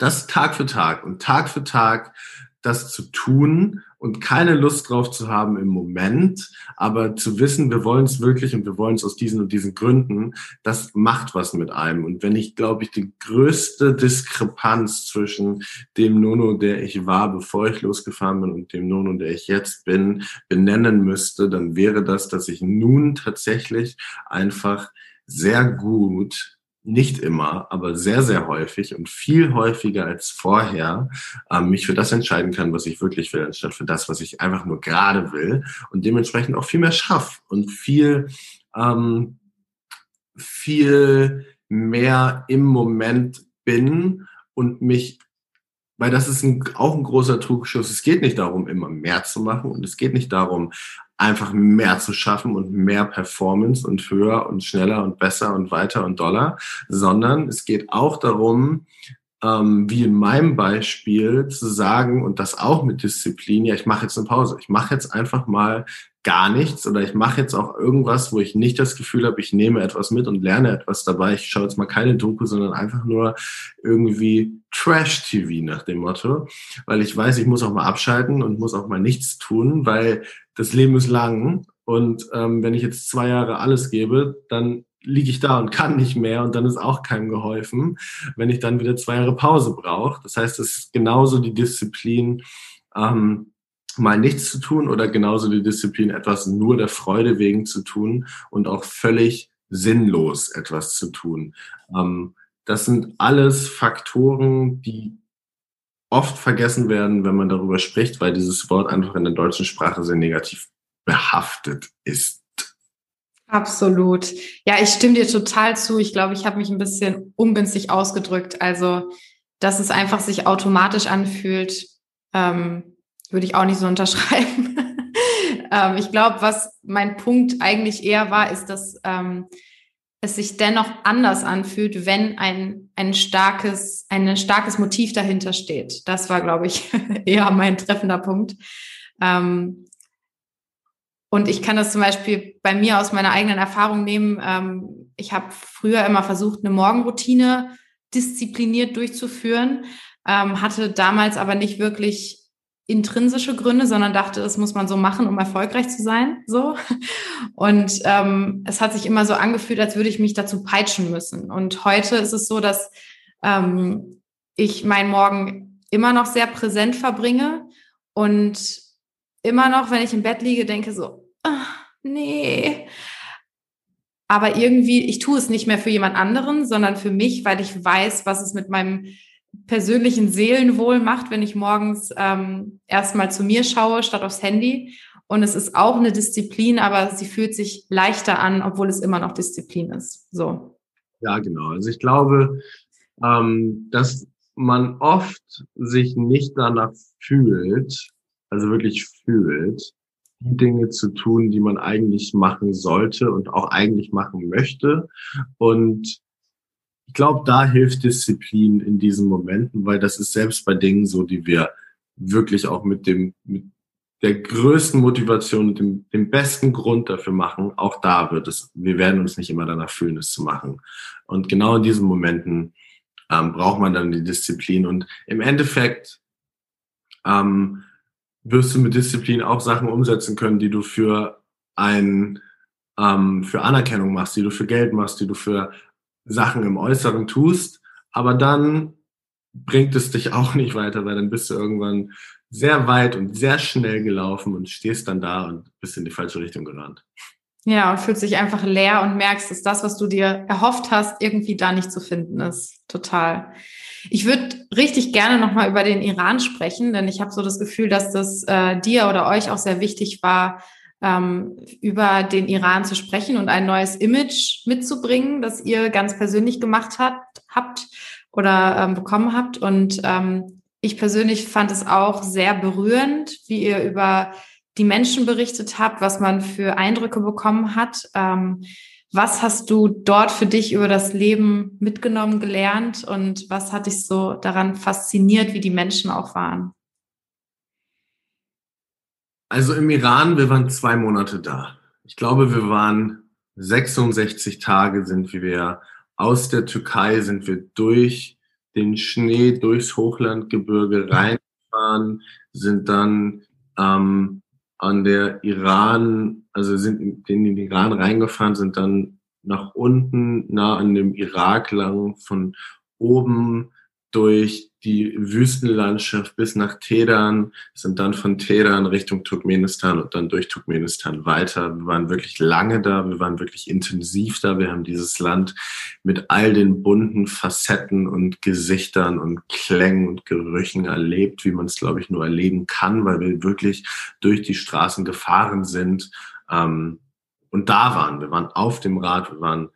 [SPEAKER 2] das Tag für Tag und Tag für Tag das zu tun und keine Lust drauf zu haben im Moment, aber zu wissen, wir wollen es wirklich und wir wollen es aus diesen und diesen Gründen, das macht was mit einem. Und wenn ich, glaube ich, die größte Diskrepanz zwischen dem Nono, der ich war, bevor ich losgefahren bin, und dem Nono, der ich jetzt bin, benennen müsste, dann wäre das, dass ich nun tatsächlich einfach sehr gut nicht immer, aber sehr, sehr häufig und viel häufiger als vorher ähm, mich für das entscheiden kann, was ich wirklich will, anstatt für das, was ich einfach nur gerade will und dementsprechend auch viel mehr schaff und viel, ähm, viel mehr im Moment bin und mich weil das ist ein, auch ein großer Trugschuss. Es geht nicht darum, immer mehr zu machen und es geht nicht darum, einfach mehr zu schaffen und mehr Performance und höher und schneller und besser und weiter und doller, sondern es geht auch darum, ähm, wie in meinem Beispiel zu sagen und das auch mit Disziplin, ja, ich mache jetzt eine Pause. Ich mache jetzt einfach mal gar nichts oder ich mache jetzt auch irgendwas, wo ich nicht das Gefühl habe, ich nehme etwas mit und lerne etwas dabei. Ich schaue jetzt mal keine Doku, sondern einfach nur irgendwie Trash-TV nach dem Motto, weil ich weiß, ich muss auch mal abschalten und muss auch mal nichts tun, weil das Leben ist lang und ähm, wenn ich jetzt zwei Jahre alles gebe, dann liege ich da und kann nicht mehr und dann ist auch keinem geholfen, wenn ich dann wieder zwei Jahre Pause brauche. Das heißt, es ist genauso die Disziplin, ähm, mal nichts zu tun oder genauso die Disziplin, etwas nur der Freude wegen zu tun und auch völlig sinnlos etwas zu tun. Ähm, das sind alles Faktoren, die oft vergessen werden, wenn man darüber spricht, weil dieses Wort einfach in der deutschen Sprache sehr negativ behaftet ist.
[SPEAKER 1] Absolut. Ja, ich stimme dir total zu. Ich glaube, ich habe mich ein bisschen ungünstig ausgedrückt. Also, dass es einfach sich automatisch anfühlt, ähm, würde ich auch nicht so unterschreiben. ähm, ich glaube, was mein Punkt eigentlich eher war, ist, dass ähm, es sich dennoch anders anfühlt, wenn ein, ein starkes, ein starkes Motiv dahinter steht. Das war, glaube ich, eher mein treffender Punkt. Ähm, und ich kann das zum Beispiel bei mir aus meiner eigenen Erfahrung nehmen. Ähm, ich habe früher immer versucht, eine Morgenroutine diszipliniert durchzuführen, ähm, hatte damals aber nicht wirklich intrinsische Gründe, sondern dachte, das muss man so machen, um erfolgreich zu sein. So. Und ähm, es hat sich immer so angefühlt, als würde ich mich dazu peitschen müssen. Und heute ist es so, dass ähm, ich meinen Morgen immer noch sehr präsent verbringe und immer noch, wenn ich im Bett liege, denke so, ach, nee. Aber irgendwie, ich tue es nicht mehr für jemand anderen, sondern für mich, weil ich weiß, was es mit meinem persönlichen Seelenwohl macht, wenn ich morgens ähm, erstmal zu mir schaue, statt aufs Handy. Und es ist auch eine Disziplin, aber sie fühlt sich leichter an, obwohl es immer noch Disziplin ist. So.
[SPEAKER 2] Ja, genau. Also ich glaube, ähm, dass man oft sich nicht danach fühlt, also wirklich fühlt, die Dinge zu tun, die man eigentlich machen sollte und auch eigentlich machen möchte. Und ich glaube, da hilft Disziplin in diesen Momenten, weil das ist selbst bei Dingen so, die wir wirklich auch mit dem, mit der größten Motivation und dem, dem besten Grund dafür machen. Auch da wird es, wir werden uns nicht immer danach fühlen, es zu machen. Und genau in diesen Momenten ähm, braucht man dann die Disziplin. Und im Endeffekt ähm, wirst du mit Disziplin auch Sachen umsetzen können, die du für ein ähm, für Anerkennung machst, die du für Geld machst, die du für Sachen im Äußeren tust, aber dann bringt es dich auch nicht weiter, weil dann bist du irgendwann sehr weit und sehr schnell gelaufen und stehst dann da und bist in die falsche Richtung gerannt.
[SPEAKER 1] Ja, und fühlst dich einfach leer und merkst, dass das, was du dir erhofft hast, irgendwie da nicht zu finden ist. Total. Ich würde richtig gerne nochmal über den Iran sprechen, denn ich habe so das Gefühl, dass das äh, dir oder euch auch sehr wichtig war, ähm, über den Iran zu sprechen und ein neues Image mitzubringen, das ihr ganz persönlich gemacht habt, habt oder ähm, bekommen habt. Und ähm, ich persönlich fand es auch sehr berührend, wie ihr über die Menschen berichtet habt, was man für Eindrücke bekommen hat. Ähm, was hast du dort für dich über das Leben mitgenommen, gelernt und was hat dich so daran fasziniert, wie die Menschen auch waren?
[SPEAKER 2] Also im Iran, wir waren zwei Monate da. Ich glaube, wir waren 66 Tage sind wir aus der Türkei, sind wir durch den Schnee, durchs Hochlandgebirge reingefahren, sind dann ähm, an der Iran, also sind in den Iran reingefahren, sind dann nach unten, nah an dem Irak lang, von oben durch die Wüstenlandschaft bis nach Teheran, sind dann von Teheran Richtung Turkmenistan und dann durch Turkmenistan weiter. Wir waren wirklich lange da, wir waren wirklich intensiv da. Wir haben dieses Land mit all den bunten Facetten und Gesichtern und Klängen und Gerüchen erlebt, wie man es, glaube ich, nur erleben kann, weil wir wirklich durch die Straßen gefahren sind ähm, und da waren. Wir waren auf dem Rad, wir waren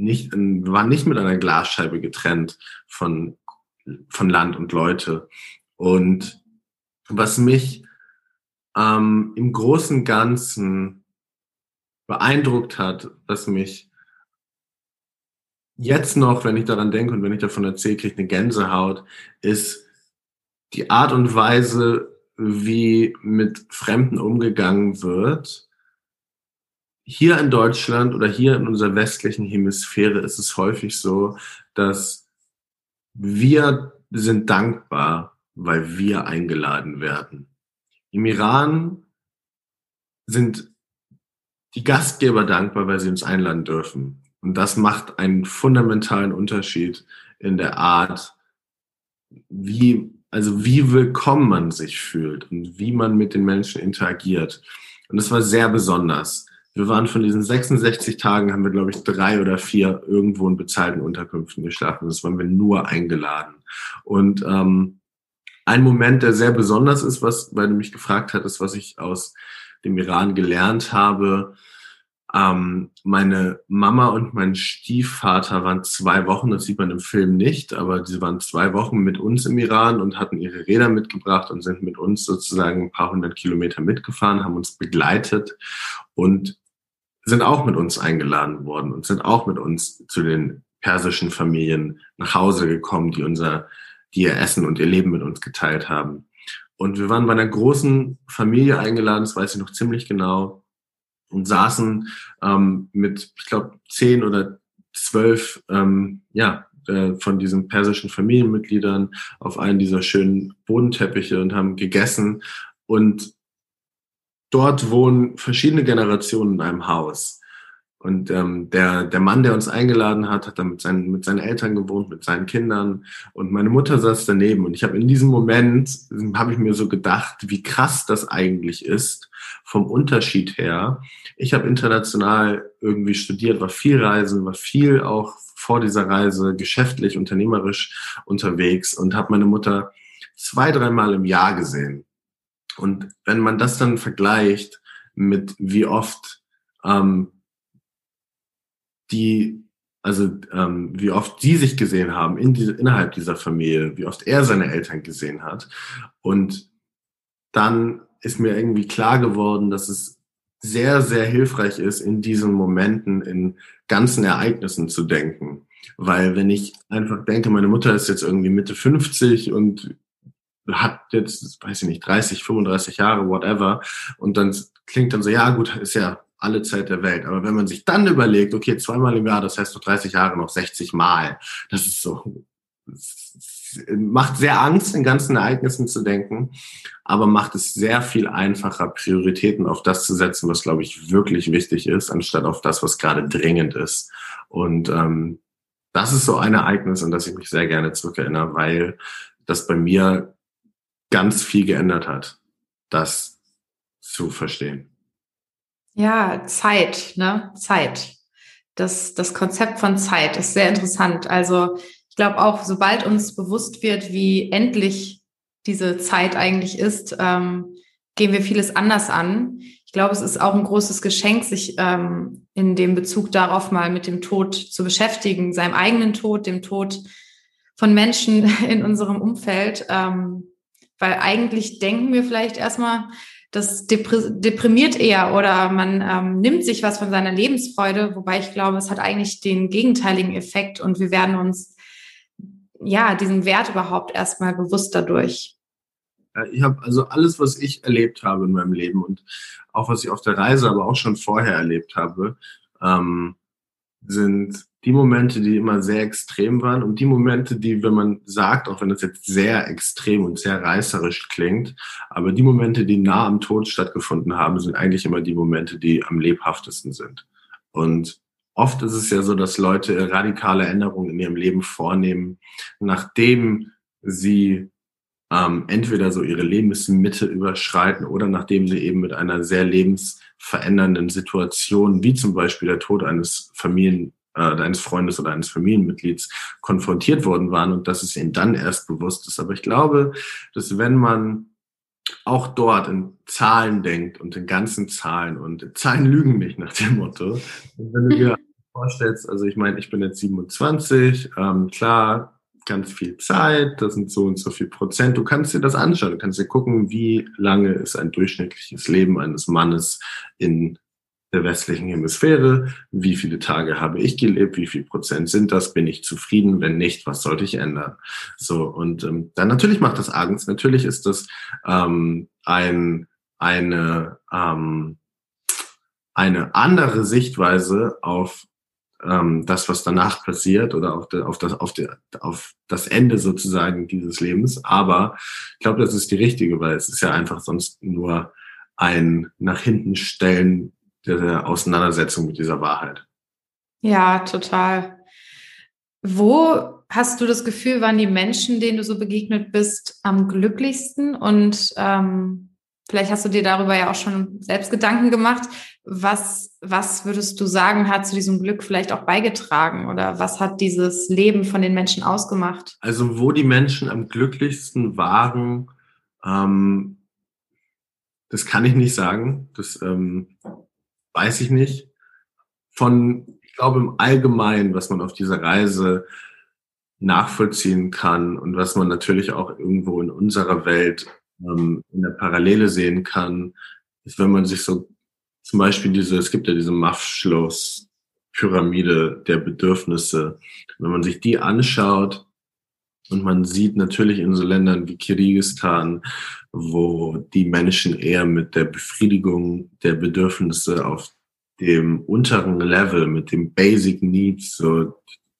[SPEAKER 2] nicht, wir waren nicht mit einer Glasscheibe getrennt von von Land und Leute. Und was mich ähm, im großen Ganzen beeindruckt hat, was mich jetzt noch, wenn ich daran denke und wenn ich davon erzähle, kriege ich eine Gänsehaut, ist die Art und Weise, wie mit Fremden umgegangen wird. Hier in Deutschland oder hier in unserer westlichen Hemisphäre ist es häufig so, dass wir sind dankbar, weil wir eingeladen werden. Im Iran sind die Gastgeber dankbar, weil sie uns einladen dürfen. Und das macht einen fundamentalen Unterschied in der Art, wie, also wie willkommen man sich fühlt und wie man mit den Menschen interagiert. Und das war sehr besonders. Wir waren von diesen 66 Tagen, haben wir, glaube ich, drei oder vier irgendwo in bezahlten Unterkünften geschlafen. Das waren wir nur eingeladen. Und ähm, ein Moment, der sehr besonders ist, was, weil du mich gefragt hattest, was ich aus dem Iran gelernt habe. Ähm, meine Mama und mein Stiefvater waren zwei Wochen, das sieht man im Film nicht, aber sie waren zwei Wochen mit uns im Iran und hatten ihre Räder mitgebracht und sind mit uns sozusagen ein paar hundert Kilometer mitgefahren, haben uns begleitet und sind auch mit uns eingeladen worden und sind auch mit uns zu den persischen Familien nach Hause gekommen, die unser, die ihr Essen und ihr Leben mit uns geteilt haben. Und wir waren bei einer großen Familie eingeladen, das weiß ich noch ziemlich genau, und saßen ähm, mit, ich glaube, zehn oder zwölf, ähm, ja, äh, von diesen persischen Familienmitgliedern auf einen dieser schönen Bodenteppiche und haben gegessen. Und dort wohnen verschiedene Generationen in einem Haus. Und ähm, der, der Mann, der uns eingeladen hat, hat dann mit seinen, mit seinen Eltern gewohnt, mit seinen Kindern. Und meine Mutter saß daneben. Und ich habe in diesem Moment, habe ich mir so gedacht, wie krass das eigentlich ist vom Unterschied her. Ich habe international irgendwie studiert, war viel reisen, war viel auch vor dieser Reise geschäftlich, unternehmerisch unterwegs und habe meine Mutter zwei, dreimal im Jahr gesehen. Und wenn man das dann vergleicht mit wie oft ähm, die, also ähm, wie oft die sich gesehen haben in diese, innerhalb dieser Familie, wie oft er seine Eltern gesehen hat. Und dann ist mir irgendwie klar geworden, dass es sehr, sehr hilfreich ist, in diesen Momenten in ganzen Ereignissen zu denken. Weil wenn ich einfach denke, meine Mutter ist jetzt irgendwie Mitte 50 und hat jetzt, weiß ich nicht, 30, 35 Jahre, whatever. Und dann klingt dann so, ja gut, ist ja alle Zeit der Welt. Aber wenn man sich dann überlegt, okay, zweimal im Jahr, das heißt noch 30 Jahre, noch 60 Mal, das ist so, macht sehr Angst, in ganzen Ereignissen zu denken, aber macht es sehr viel einfacher, Prioritäten auf das zu setzen, was, glaube ich, wirklich wichtig ist, anstatt auf das, was gerade dringend ist. Und ähm, das ist so ein Ereignis, an das ich mich sehr gerne zurückerinnere, weil das bei mir ganz viel geändert hat, das zu verstehen.
[SPEAKER 1] Ja, Zeit, ne? Zeit. Das, das Konzept von Zeit ist sehr interessant. Also glaube auch, sobald uns bewusst wird, wie endlich diese Zeit eigentlich ist, ähm, gehen wir vieles anders an. Ich glaube, es ist auch ein großes Geschenk, sich ähm, in dem Bezug darauf mal mit dem Tod zu beschäftigen, seinem eigenen Tod, dem Tod von Menschen in unserem Umfeld. Ähm, weil eigentlich denken wir vielleicht erstmal, das deprimiert eher oder man ähm, nimmt sich was von seiner Lebensfreude, wobei ich glaube, es hat eigentlich den gegenteiligen Effekt und wir werden uns ja diesen Wert überhaupt erstmal bewusst dadurch.
[SPEAKER 2] Ich habe also alles, was ich erlebt habe in meinem Leben und auch was ich auf der Reise, aber auch schon vorher erlebt habe, ähm, sind die Momente, die immer sehr extrem waren und die Momente, die, wenn man sagt, auch wenn das jetzt sehr extrem und sehr reißerisch klingt, aber die Momente, die nah am Tod stattgefunden haben, sind eigentlich immer die Momente, die am lebhaftesten sind. Und oft ist es ja so, dass Leute radikale Änderungen in ihrem Leben vornehmen, nachdem sie ähm, entweder so ihre Lebensmitte überschreiten oder nachdem sie eben mit einer sehr lebensverändernden Situation, wie zum Beispiel der Tod eines Familien äh, deines Freundes oder eines Familienmitglieds konfrontiert worden waren und dass es ihnen dann erst bewusst ist. Aber ich glaube, dass wenn man auch dort in Zahlen denkt und in ganzen Zahlen und Zahlen lügen nicht nach dem Motto. Und wenn du dir vorstellst, also ich meine, ich bin jetzt 27, ähm, klar, ganz viel Zeit, das sind so und so viel Prozent. Du kannst dir das anschauen, du kannst dir gucken, wie lange ist ein durchschnittliches Leben eines Mannes in der westlichen Hemisphäre. Wie viele Tage habe ich gelebt? Wie viel Prozent sind das? Bin ich zufrieden? Wenn nicht, was sollte ich ändern? So und ähm, dann natürlich macht das Angst. Natürlich ist das ähm, ein eine ähm, eine andere Sichtweise auf ähm, das, was danach passiert oder auf, de, auf, das, auf, de, auf das Ende sozusagen dieses Lebens. Aber ich glaube, das ist die richtige, weil es ist ja einfach sonst nur ein nach hinten stellen der Auseinandersetzung mit dieser Wahrheit.
[SPEAKER 1] Ja, total. Wo hast du das Gefühl, waren die Menschen, denen du so begegnet bist, am glücklichsten? Und ähm, vielleicht hast du dir darüber ja auch schon selbst Gedanken gemacht. Was, was würdest du sagen, hat zu diesem Glück vielleicht auch beigetragen? Oder was hat dieses Leben von den Menschen ausgemacht?
[SPEAKER 2] Also, wo die Menschen am glücklichsten waren, ähm, das kann ich nicht sagen. Das ähm, weiß ich nicht. Von, ich glaube im Allgemeinen, was man auf dieser Reise nachvollziehen kann und was man natürlich auch irgendwo in unserer Welt ähm, in der Parallele sehen kann, ist, wenn man sich so zum Beispiel diese, es gibt ja diese Maschlows Pyramide der Bedürfnisse. Wenn man sich die anschaut und man sieht natürlich in so Ländern wie Kirgisistan, wo die Menschen eher mit der Befriedigung der Bedürfnisse auf dem unteren Level, mit dem Basic Needs, so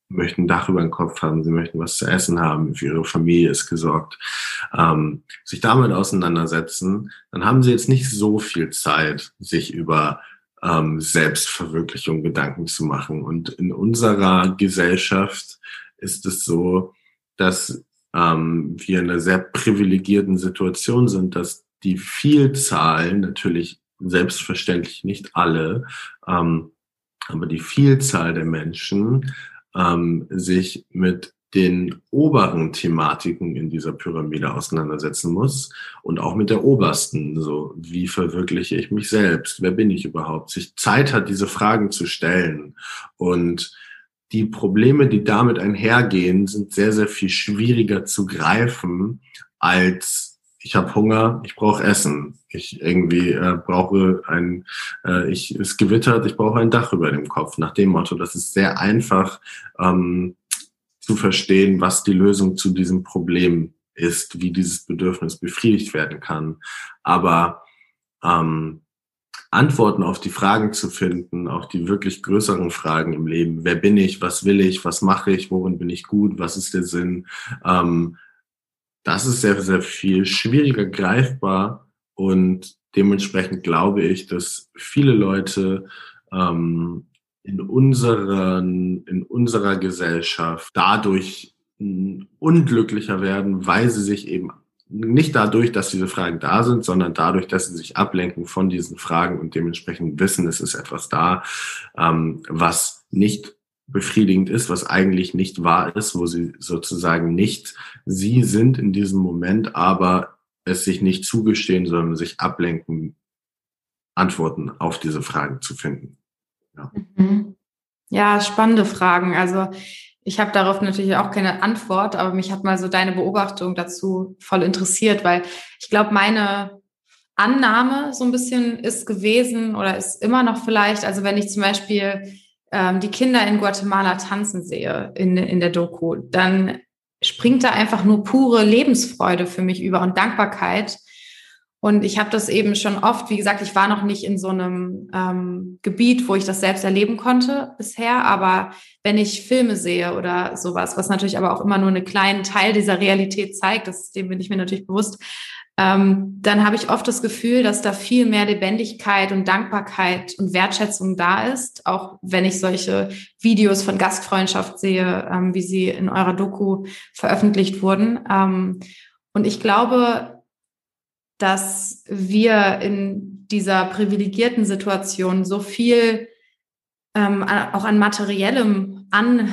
[SPEAKER 2] möchten Dach über den Kopf haben, sie möchten was zu essen haben, für ihre Familie ist gesorgt, ähm, sich damit auseinandersetzen, dann haben sie jetzt nicht so viel Zeit, sich über ähm, Selbstverwirklichung Gedanken zu machen. Und in unserer Gesellschaft ist es so, dass ähm, wir in einer sehr privilegierten Situation sind, dass die Vielzahl, natürlich selbstverständlich nicht alle, ähm, aber die Vielzahl der Menschen ähm, sich mit den oberen Thematiken in dieser Pyramide auseinandersetzen muss und auch mit der obersten, so wie verwirkliche ich mich selbst, wer bin ich überhaupt, sich Zeit hat, diese Fragen zu stellen und die Probleme, die damit einhergehen, sind sehr, sehr viel schwieriger zu greifen als ich habe Hunger, ich brauche Essen, ich irgendwie äh, brauche ein, äh, ich es gewittert, ich brauche ein Dach über dem Kopf. Nach dem Motto, das ist sehr einfach ähm, zu verstehen, was die Lösung zu diesem Problem ist, wie dieses Bedürfnis befriedigt werden kann. Aber ähm, Antworten auf die Fragen zu finden, auch die wirklich größeren Fragen im Leben. Wer bin ich? Was will ich? Was mache ich? Worin bin ich gut? Was ist der Sinn? Ähm, das ist sehr, sehr viel schwieriger greifbar und dementsprechend glaube ich, dass viele Leute ähm, in, unseren, in unserer Gesellschaft dadurch unglücklicher werden, weil sie sich eben nicht dadurch, dass diese Fragen da sind, sondern dadurch, dass sie sich ablenken von diesen Fragen und dementsprechend wissen, es ist etwas da, ähm, was nicht befriedigend ist, was eigentlich nicht wahr ist, wo sie sozusagen nicht sie sind in diesem Moment, aber es sich nicht zugestehen, sondern sich ablenken, Antworten auf diese Fragen zu finden.
[SPEAKER 1] Ja, mhm. ja spannende Fragen. Also ich habe darauf natürlich auch keine Antwort, aber mich hat mal so deine Beobachtung dazu voll interessiert, weil ich glaube, meine Annahme so ein bisschen ist gewesen oder ist immer noch vielleicht, also wenn ich zum Beispiel ähm, die Kinder in Guatemala tanzen sehe in, in der Doku, dann springt da einfach nur pure Lebensfreude für mich über und Dankbarkeit. Und ich habe das eben schon oft, wie gesagt, ich war noch nicht in so einem ähm, Gebiet, wo ich das selbst erleben konnte bisher, aber wenn ich Filme sehe oder sowas, was natürlich aber auch immer nur einen kleinen Teil dieser Realität zeigt, das, dem bin ich mir natürlich bewusst, ähm, dann habe ich oft das Gefühl, dass da viel mehr Lebendigkeit und Dankbarkeit und Wertschätzung da ist, auch wenn ich solche Videos von Gastfreundschaft sehe, ähm, wie sie in eurer Doku veröffentlicht wurden. Ähm, und ich glaube, dass wir in dieser privilegierten Situation so viel ähm, auch an materiellem an,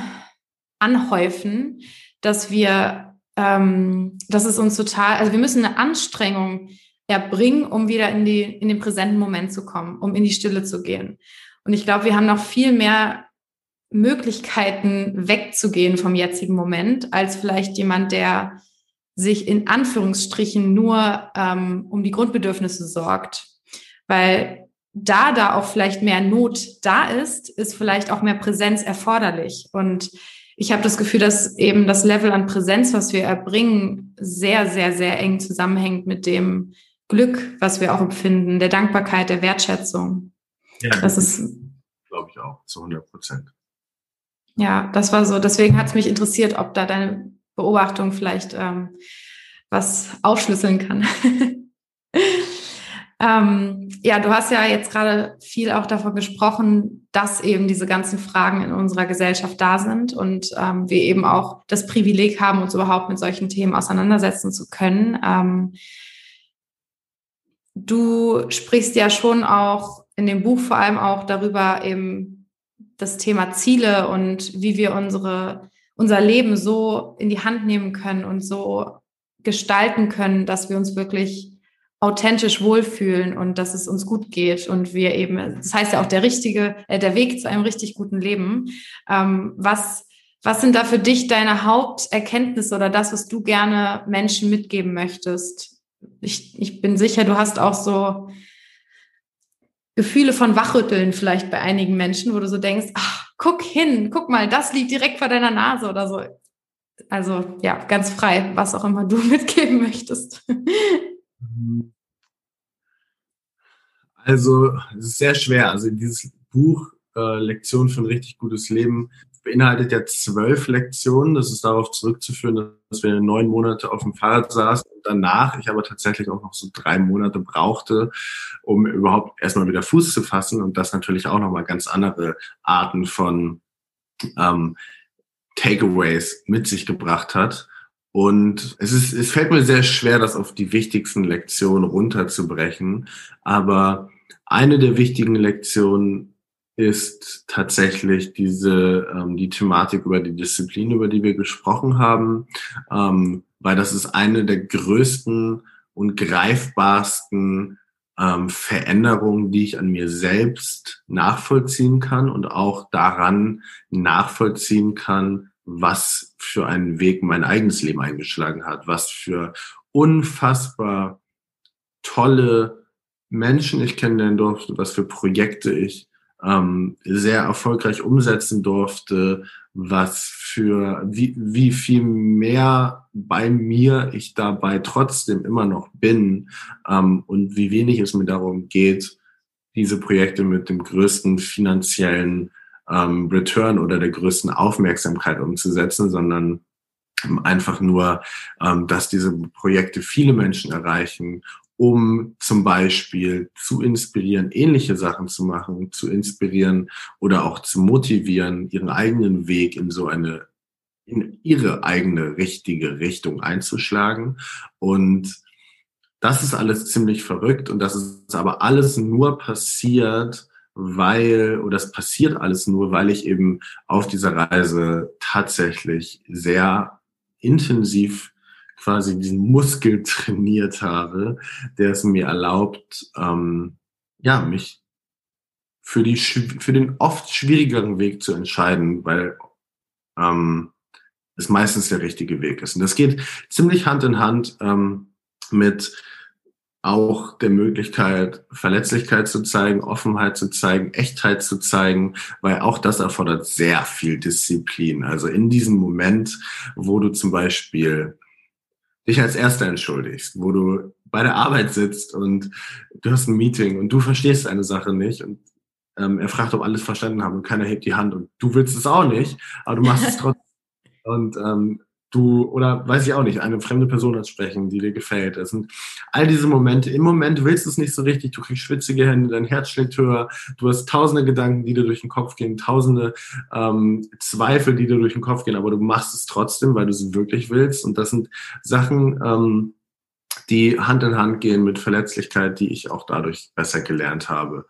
[SPEAKER 1] anhäufen, dass wir ähm, das ist uns total, also wir müssen eine Anstrengung erbringen, um wieder in, die, in den präsenten Moment zu kommen, um in die Stille zu gehen. Und ich glaube, wir haben noch viel mehr Möglichkeiten wegzugehen vom jetzigen Moment, als vielleicht jemand, der sich in Anführungsstrichen nur ähm, um die Grundbedürfnisse sorgt. Weil da da auch vielleicht mehr Not da ist, ist vielleicht auch mehr Präsenz erforderlich. Und ich habe das Gefühl, dass eben das Level an Präsenz, was wir erbringen, sehr, sehr, sehr eng zusammenhängt mit dem Glück, was wir auch empfinden, der Dankbarkeit, der Wertschätzung.
[SPEAKER 2] Ja, das, das ist, glaube ich, auch zu 100 Prozent.
[SPEAKER 1] Ja, das war so. Deswegen hat es mich interessiert, ob da deine Beobachtung vielleicht ähm, was aufschlüsseln kann. Ähm, ja, du hast ja jetzt gerade viel auch davon gesprochen, dass eben diese ganzen Fragen in unserer Gesellschaft da sind und ähm, wir eben auch das Privileg haben, uns überhaupt mit solchen Themen auseinandersetzen zu können. Ähm, du sprichst ja schon auch in dem Buch vor allem auch darüber eben das Thema Ziele und wie wir unsere, unser Leben so in die Hand nehmen können und so gestalten können, dass wir uns wirklich authentisch wohlfühlen und dass es uns gut geht und wir eben, das heißt ja auch der richtige, äh, der Weg zu einem richtig guten Leben. Ähm, was, was sind da für dich deine Haupterkenntnisse oder das, was du gerne Menschen mitgeben möchtest? Ich, ich bin sicher, du hast auch so Gefühle von Wachrütteln vielleicht bei einigen Menschen, wo du so denkst, ach, guck hin, guck mal, das liegt direkt vor deiner Nase oder so. Also ja, ganz frei, was auch immer du mitgeben möchtest.
[SPEAKER 2] Also, es ist sehr schwer. Also, dieses Buch äh, Lektion für ein richtig gutes Leben beinhaltet ja zwölf Lektionen. Das ist darauf zurückzuführen, dass wir neun Monate auf dem Fahrrad saßen und danach ich aber tatsächlich auch noch so drei Monate brauchte, um überhaupt erstmal wieder Fuß zu fassen und das natürlich auch nochmal ganz andere Arten von ähm, Takeaways mit sich gebracht hat. Und es ist, es fällt mir sehr schwer, das auf die wichtigsten Lektionen runterzubrechen. Aber eine der wichtigen Lektionen ist tatsächlich diese, ähm, die Thematik über die Disziplin, über die wir gesprochen haben, ähm, weil das ist eine der größten und greifbarsten ähm, Veränderungen, die ich an mir selbst nachvollziehen kann und auch daran nachvollziehen kann, was für einen Weg mein eigenes Leben eingeschlagen hat, was für unfassbar tolle Menschen ich kennenlernen durfte, was für Projekte ich ähm, sehr erfolgreich umsetzen durfte, was für wie, wie viel mehr bei mir ich dabei trotzdem immer noch bin ähm, und wie wenig es mir darum geht, diese Projekte mit dem größten finanziellen ähm, Return oder der größten Aufmerksamkeit umzusetzen, sondern einfach nur, ähm, dass diese Projekte viele Menschen erreichen, um zum Beispiel zu inspirieren, ähnliche Sachen zu machen, zu inspirieren oder auch zu motivieren, ihren eigenen Weg in so eine, in ihre eigene richtige Richtung einzuschlagen. Und das ist alles ziemlich verrückt und das ist aber alles nur passiert, weil, oder es passiert alles nur, weil ich eben auf dieser Reise tatsächlich sehr intensiv quasi diesen Muskel trainiert habe, der es mir erlaubt, ähm, ja, mich für, die, für den oft schwierigeren Weg zu entscheiden, weil ähm, es meistens der richtige Weg ist. Und das geht ziemlich Hand in Hand ähm, mit auch der Möglichkeit, Verletzlichkeit zu zeigen, Offenheit zu zeigen, Echtheit zu zeigen, weil auch das erfordert sehr viel Disziplin. Also in diesem Moment, wo du zum Beispiel dich als Erster entschuldigst, wo du bei der Arbeit sitzt und du hast ein Meeting und du verstehst eine Sache nicht und ähm, er fragt, ob alles verstanden haben und keiner hebt die Hand und du willst es auch nicht, aber du machst es trotzdem. Und ähm, du, oder weiß ich auch nicht, eine fremde Person ansprechen, die dir gefällt. Das sind all diese Momente. Im Moment willst du es nicht so richtig, du kriegst schwitzige Hände, dein Herz schlägt höher, du hast tausende Gedanken, die dir durch den Kopf gehen, tausende ähm, Zweifel, die dir durch den Kopf gehen, aber du machst es trotzdem, weil du es wirklich willst. Und das sind Sachen, ähm, die Hand in Hand gehen mit Verletzlichkeit, die ich auch dadurch besser gelernt habe.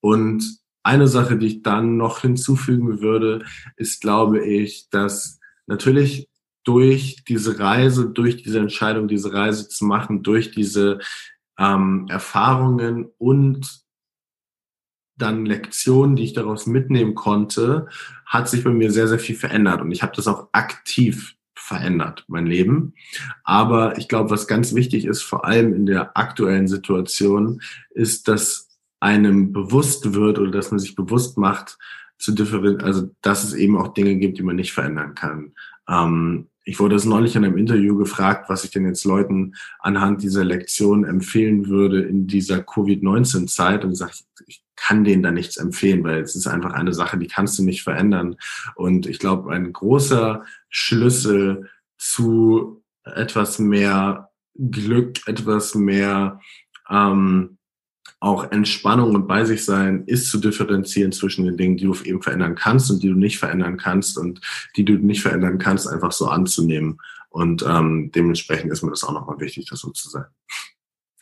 [SPEAKER 2] Und eine Sache, die ich dann noch hinzufügen würde, ist, glaube ich, dass natürlich durch diese Reise, durch diese Entscheidung, diese Reise zu machen, durch diese ähm, Erfahrungen und dann Lektionen, die ich daraus mitnehmen konnte, hat sich bei mir sehr, sehr viel verändert. Und ich habe das auch aktiv verändert, mein Leben. Aber ich glaube, was ganz wichtig ist, vor allem in der aktuellen Situation, ist, dass einem bewusst wird oder dass man sich bewusst macht, zu differen also dass es eben auch Dinge gibt, die man nicht verändern kann. Ähm, ich wurde es neulich in einem Interview gefragt, was ich denn jetzt Leuten anhand dieser Lektion empfehlen würde in dieser Covid-19-Zeit. Und ich ich kann denen da nichts empfehlen, weil es ist einfach eine Sache, die kannst du nicht verändern. Und ich glaube, ein großer Schlüssel zu etwas mehr Glück, etwas mehr ähm, auch Entspannung und bei sich sein ist zu differenzieren zwischen den Dingen, die du eben verändern kannst und die du nicht verändern kannst und die du nicht verändern kannst, einfach so anzunehmen. Und ähm, dementsprechend ist mir das auch nochmal wichtig, das so zu sein.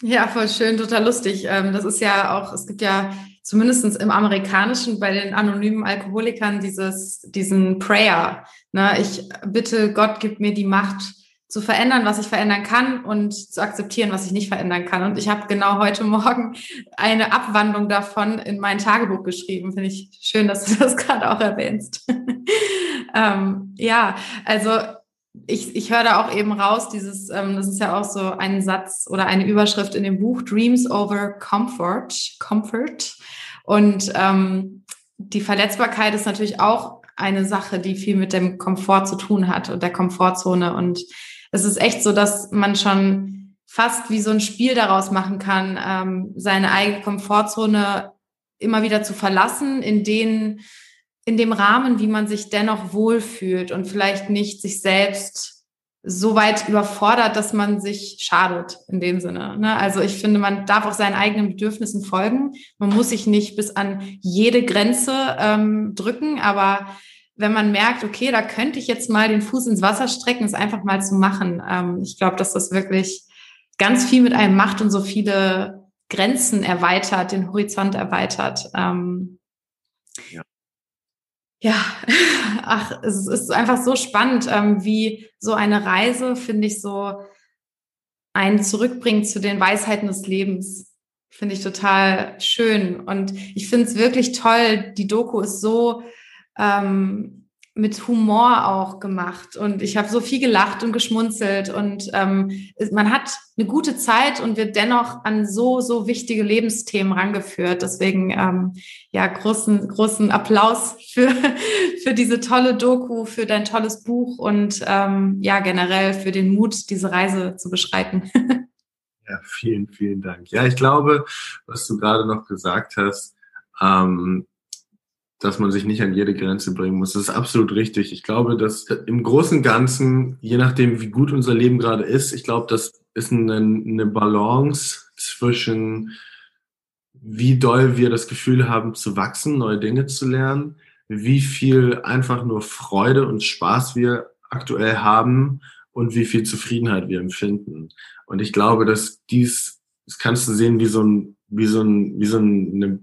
[SPEAKER 1] Ja, voll schön, total lustig. Ähm, das ist ja auch, es gibt ja zumindest im Amerikanischen bei den anonymen Alkoholikern dieses, diesen Prayer. Ne? Ich bitte Gott, gib mir die Macht, zu verändern, was ich verändern kann und zu akzeptieren, was ich nicht verändern kann. Und ich habe genau heute Morgen eine Abwandlung davon in mein Tagebuch geschrieben. Finde ich schön, dass du das gerade auch erwähnst. ähm, ja, also ich, ich höre da auch eben raus, dieses, ähm, das ist ja auch so ein Satz oder eine Überschrift in dem Buch, Dreams over Comfort, Comfort. Und ähm, die Verletzbarkeit ist natürlich auch eine Sache, die viel mit dem Komfort zu tun hat und der Komfortzone. Und es ist echt so, dass man schon fast wie so ein Spiel daraus machen kann, ähm, seine eigene Komfortzone immer wieder zu verlassen, in den, in dem Rahmen, wie man sich dennoch wohlfühlt und vielleicht nicht sich selbst so weit überfordert, dass man sich schadet in dem Sinne. Ne? Also ich finde, man darf auch seinen eigenen Bedürfnissen folgen. Man muss sich nicht bis an jede Grenze ähm, drücken, aber wenn man merkt, okay, da könnte ich jetzt mal den Fuß ins Wasser strecken, es einfach mal zu machen. Ähm, ich glaube, dass das wirklich ganz viel mit einem macht und so viele Grenzen erweitert, den Horizont erweitert. Ähm, ja. ja, ach, es ist einfach so spannend, ähm, wie so eine Reise, finde ich, so einen zurückbringt zu den Weisheiten des Lebens. Finde ich total schön. Und ich finde es wirklich toll. Die Doku ist so ähm, mit Humor auch gemacht und ich habe so viel gelacht und geschmunzelt und ähm, man hat eine gute Zeit und wird dennoch an so so wichtige Lebensthemen rangeführt. Deswegen ähm, ja großen großen Applaus für für diese tolle Doku, für dein tolles Buch und ähm, ja generell für den Mut, diese Reise zu beschreiten.
[SPEAKER 2] ja, vielen vielen Dank. Ja, ich glaube, was du gerade noch gesagt hast. Ähm, dass man sich nicht an jede Grenze bringen muss. Das ist absolut richtig. Ich glaube, dass im Großen und Ganzen, je nachdem, wie gut unser Leben gerade ist, ich glaube, das ist eine, eine Balance zwischen, wie doll wir das Gefühl haben zu wachsen, neue Dinge zu lernen, wie viel einfach nur Freude und Spaß wir aktuell haben und wie viel Zufriedenheit wir empfinden. Und ich glaube, dass dies, das kannst du sehen wie so ein, wie so ein, wie so eine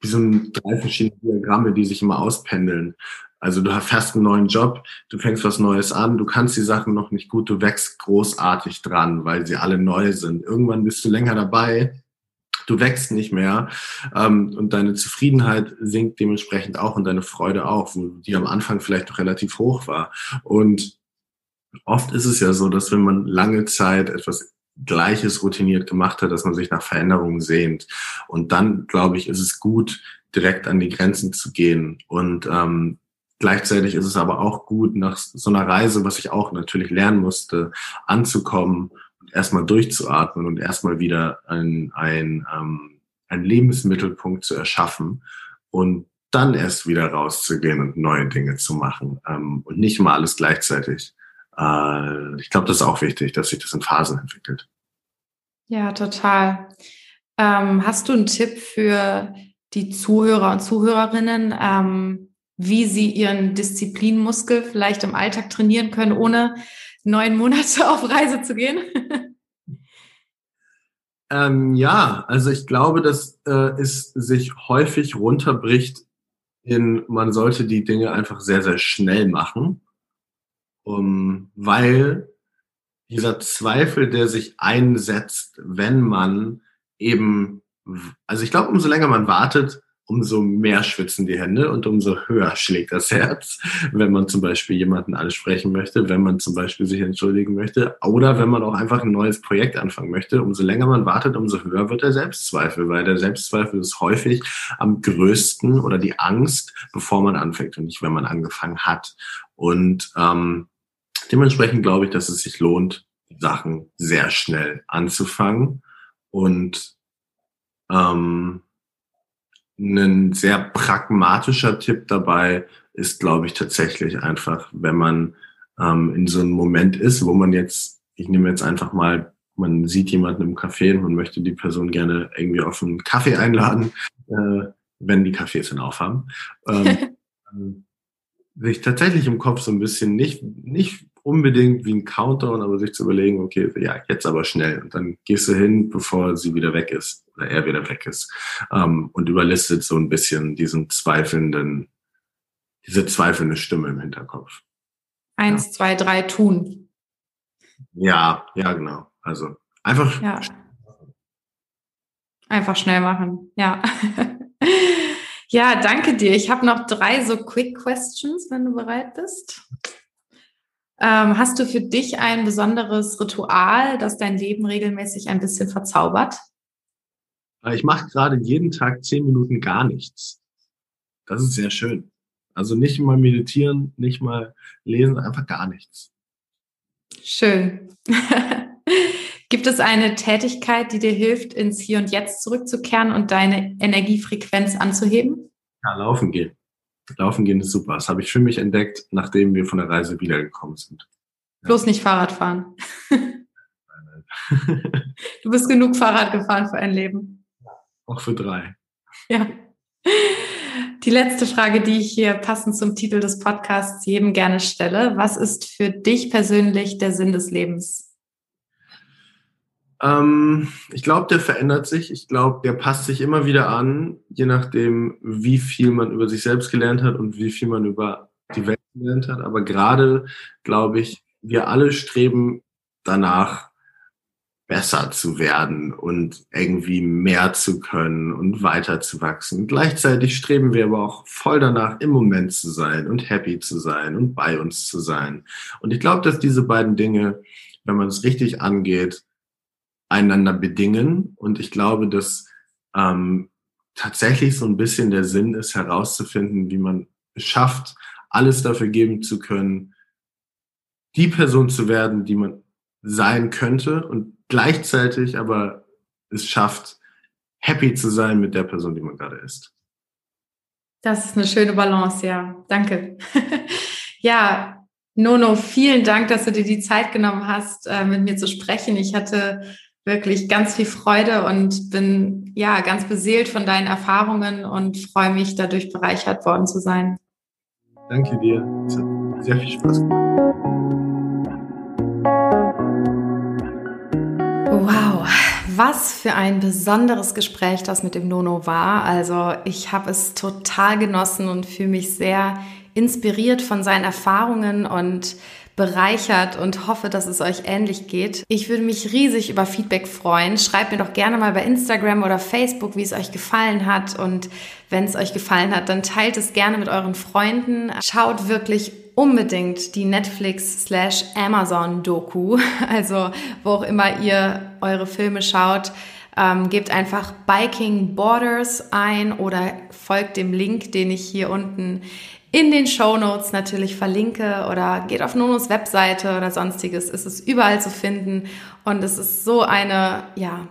[SPEAKER 2] wie so ein drei verschiedene Diagramme, die sich immer auspendeln. Also du hast einen neuen Job, du fängst was Neues an, du kannst die Sachen noch nicht gut, du wächst großartig dran, weil sie alle neu sind. Irgendwann bist du länger dabei, du wächst nicht mehr ähm, und deine Zufriedenheit sinkt dementsprechend auch und deine Freude auch, die am Anfang vielleicht noch relativ hoch war. Und oft ist es ja so, dass wenn man lange Zeit etwas Gleiches routiniert gemacht hat, dass man sich nach Veränderungen sehnt. Und dann, glaube ich, ist es gut, direkt an die Grenzen zu gehen. Und ähm, gleichzeitig ist es aber auch gut, nach so einer Reise, was ich auch natürlich lernen musste, anzukommen und erstmal durchzuatmen und erstmal wieder ein, ein, ähm, ein Lebensmittelpunkt zu erschaffen und dann erst wieder rauszugehen und neue Dinge zu machen ähm, und nicht mal alles gleichzeitig. Äh, ich glaube, das ist auch wichtig, dass sich das in Phasen entwickelt.
[SPEAKER 1] Ja, total. Ähm, hast du einen Tipp für die Zuhörer und Zuhörerinnen, ähm, wie sie ihren Disziplinmuskel vielleicht im Alltag trainieren können, ohne neun Monate auf Reise zu gehen?
[SPEAKER 2] ähm, ja, also ich glaube, dass äh, es sich häufig runterbricht in, man sollte die Dinge einfach sehr, sehr schnell machen um, weil dieser Zweifel, der sich einsetzt, wenn man eben, also ich glaube, umso länger man wartet, umso mehr schwitzen die Hände und umso höher schlägt das Herz, wenn man zum Beispiel jemanden ansprechen möchte, wenn man zum Beispiel sich entschuldigen möchte oder wenn man auch einfach ein neues Projekt anfangen möchte. Umso länger man wartet, umso höher wird der Selbstzweifel, weil der Selbstzweifel ist häufig am größten oder die Angst, bevor man anfängt und nicht, wenn man angefangen hat. Und ähm, dementsprechend glaube ich, dass es sich lohnt, Sachen sehr schnell anzufangen und ähm, ein sehr pragmatischer Tipp dabei ist, glaube ich, tatsächlich einfach, wenn man ähm, in so einem Moment ist, wo man jetzt, ich nehme jetzt einfach mal, man sieht jemanden im Café und man möchte die Person gerne irgendwie auf einen Kaffee einladen, äh, wenn die Cafés dann aufhaben. Ähm, sich tatsächlich im Kopf so ein bisschen nicht, nicht unbedingt wie ein Countdown, aber sich zu überlegen, okay, ja, jetzt aber schnell. Und dann gehst du hin, bevor sie wieder weg ist oder er wieder weg ist. Ähm, und überlistet so ein bisschen diesen zweifelnden, diese zweifelnde Stimme im Hinterkopf.
[SPEAKER 1] Eins, ja. zwei, drei, tun.
[SPEAKER 2] Ja, ja, genau. Also einfach.
[SPEAKER 1] Ja. Einfach schnell machen, ja. ja, danke dir. Ich habe noch drei so Quick Questions, wenn du bereit bist. Ähm, hast du für dich ein besonderes Ritual, das dein Leben regelmäßig ein bisschen verzaubert?
[SPEAKER 2] Äh, ich mache gerade jeden Tag zehn Minuten gar nichts. Das ist sehr schön. Also nicht mal meditieren, nicht mal lesen, einfach gar nichts.
[SPEAKER 1] Schön. Gibt es eine Tätigkeit, die dir hilft, ins Hier und Jetzt zurückzukehren und deine Energiefrequenz anzuheben?
[SPEAKER 2] Ja, laufen gehen. Laufen gehen ist super. Das habe ich für mich entdeckt, nachdem wir von der Reise wiedergekommen sind.
[SPEAKER 1] Ja. Bloß nicht Fahrrad fahren. du bist genug Fahrrad gefahren für ein Leben.
[SPEAKER 2] Auch für drei.
[SPEAKER 1] Ja. Die letzte Frage, die ich hier passend zum Titel des Podcasts jedem gerne stelle. Was ist für dich persönlich der Sinn des Lebens?
[SPEAKER 2] Ähm, ich glaube, der verändert sich. Ich glaube, der passt sich immer wieder an, je nachdem, wie viel man über sich selbst gelernt hat und wie viel man über die Welt gelernt hat. Aber gerade, glaube ich, wir alle streben danach, besser zu werden und irgendwie mehr zu können und weiter zu wachsen. Gleichzeitig streben wir aber auch voll danach, im Moment zu sein und happy zu sein und bei uns zu sein. Und ich glaube, dass diese beiden Dinge, wenn man es richtig angeht, einander bedingen. Und ich glaube, dass ähm, tatsächlich so ein bisschen der Sinn ist, herauszufinden, wie man es schafft, alles dafür geben zu können, die Person zu werden, die man sein könnte und gleichzeitig aber es schafft, happy zu sein mit der Person, die man gerade ist.
[SPEAKER 1] Das ist eine schöne Balance, ja. Danke. ja, Nono, vielen Dank, dass du dir die Zeit genommen hast, äh, mit mir zu sprechen. Ich hatte wirklich ganz viel Freude und bin ja ganz beseelt von deinen Erfahrungen und freue mich, dadurch bereichert worden zu sein.
[SPEAKER 2] Danke dir. Es hat sehr viel Spaß gemacht.
[SPEAKER 1] Wow, Was für ein besonderes Gespräch das mit dem Nono war. Also ich habe es total genossen und fühle mich sehr inspiriert von seinen Erfahrungen und bereichert und hoffe, dass es euch ähnlich geht. Ich würde mich riesig über Feedback freuen. Schreibt mir doch gerne mal bei Instagram oder Facebook, wie es euch gefallen hat. Und wenn es euch gefallen hat, dann teilt es gerne mit euren Freunden. Schaut wirklich unbedingt die Netflix slash Amazon Doku, also wo auch immer ihr eure Filme schaut. Ähm, gebt einfach Biking Borders ein oder folgt dem Link, den ich hier unten in den Show Notes natürlich verlinke oder geht auf Nonos Webseite oder sonstiges. Es ist überall zu finden und es ist so eine, ja,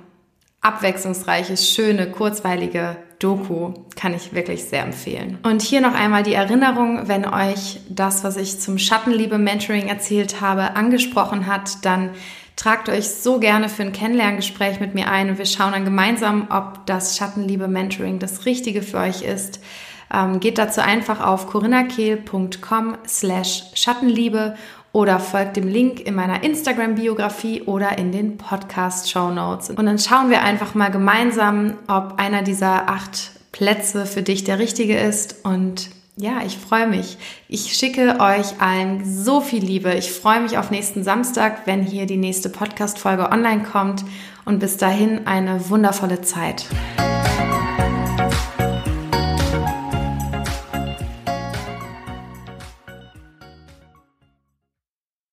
[SPEAKER 1] abwechslungsreiche, schöne, kurzweilige Doku. Kann ich wirklich sehr empfehlen. Und hier noch einmal die Erinnerung, wenn euch das, was ich zum Schattenliebe-Mentoring erzählt habe, angesprochen hat, dann tragt euch so gerne für ein Kennenlerngespräch mit mir ein und wir schauen dann gemeinsam, ob das Schattenliebe-Mentoring das Richtige für euch ist. Ähm, geht dazu einfach auf corinnakehl.com slash Schattenliebe oder folgt dem Link in meiner Instagram-Biografie oder in den Podcast-Show Notes. Und dann schauen wir einfach mal gemeinsam, ob einer dieser acht Plätze für dich der richtige ist. Und ja, ich freue mich. Ich schicke euch allen so viel Liebe. Ich freue mich auf nächsten Samstag, wenn hier die nächste Podcast-Folge online kommt. Und bis dahin eine wundervolle Zeit.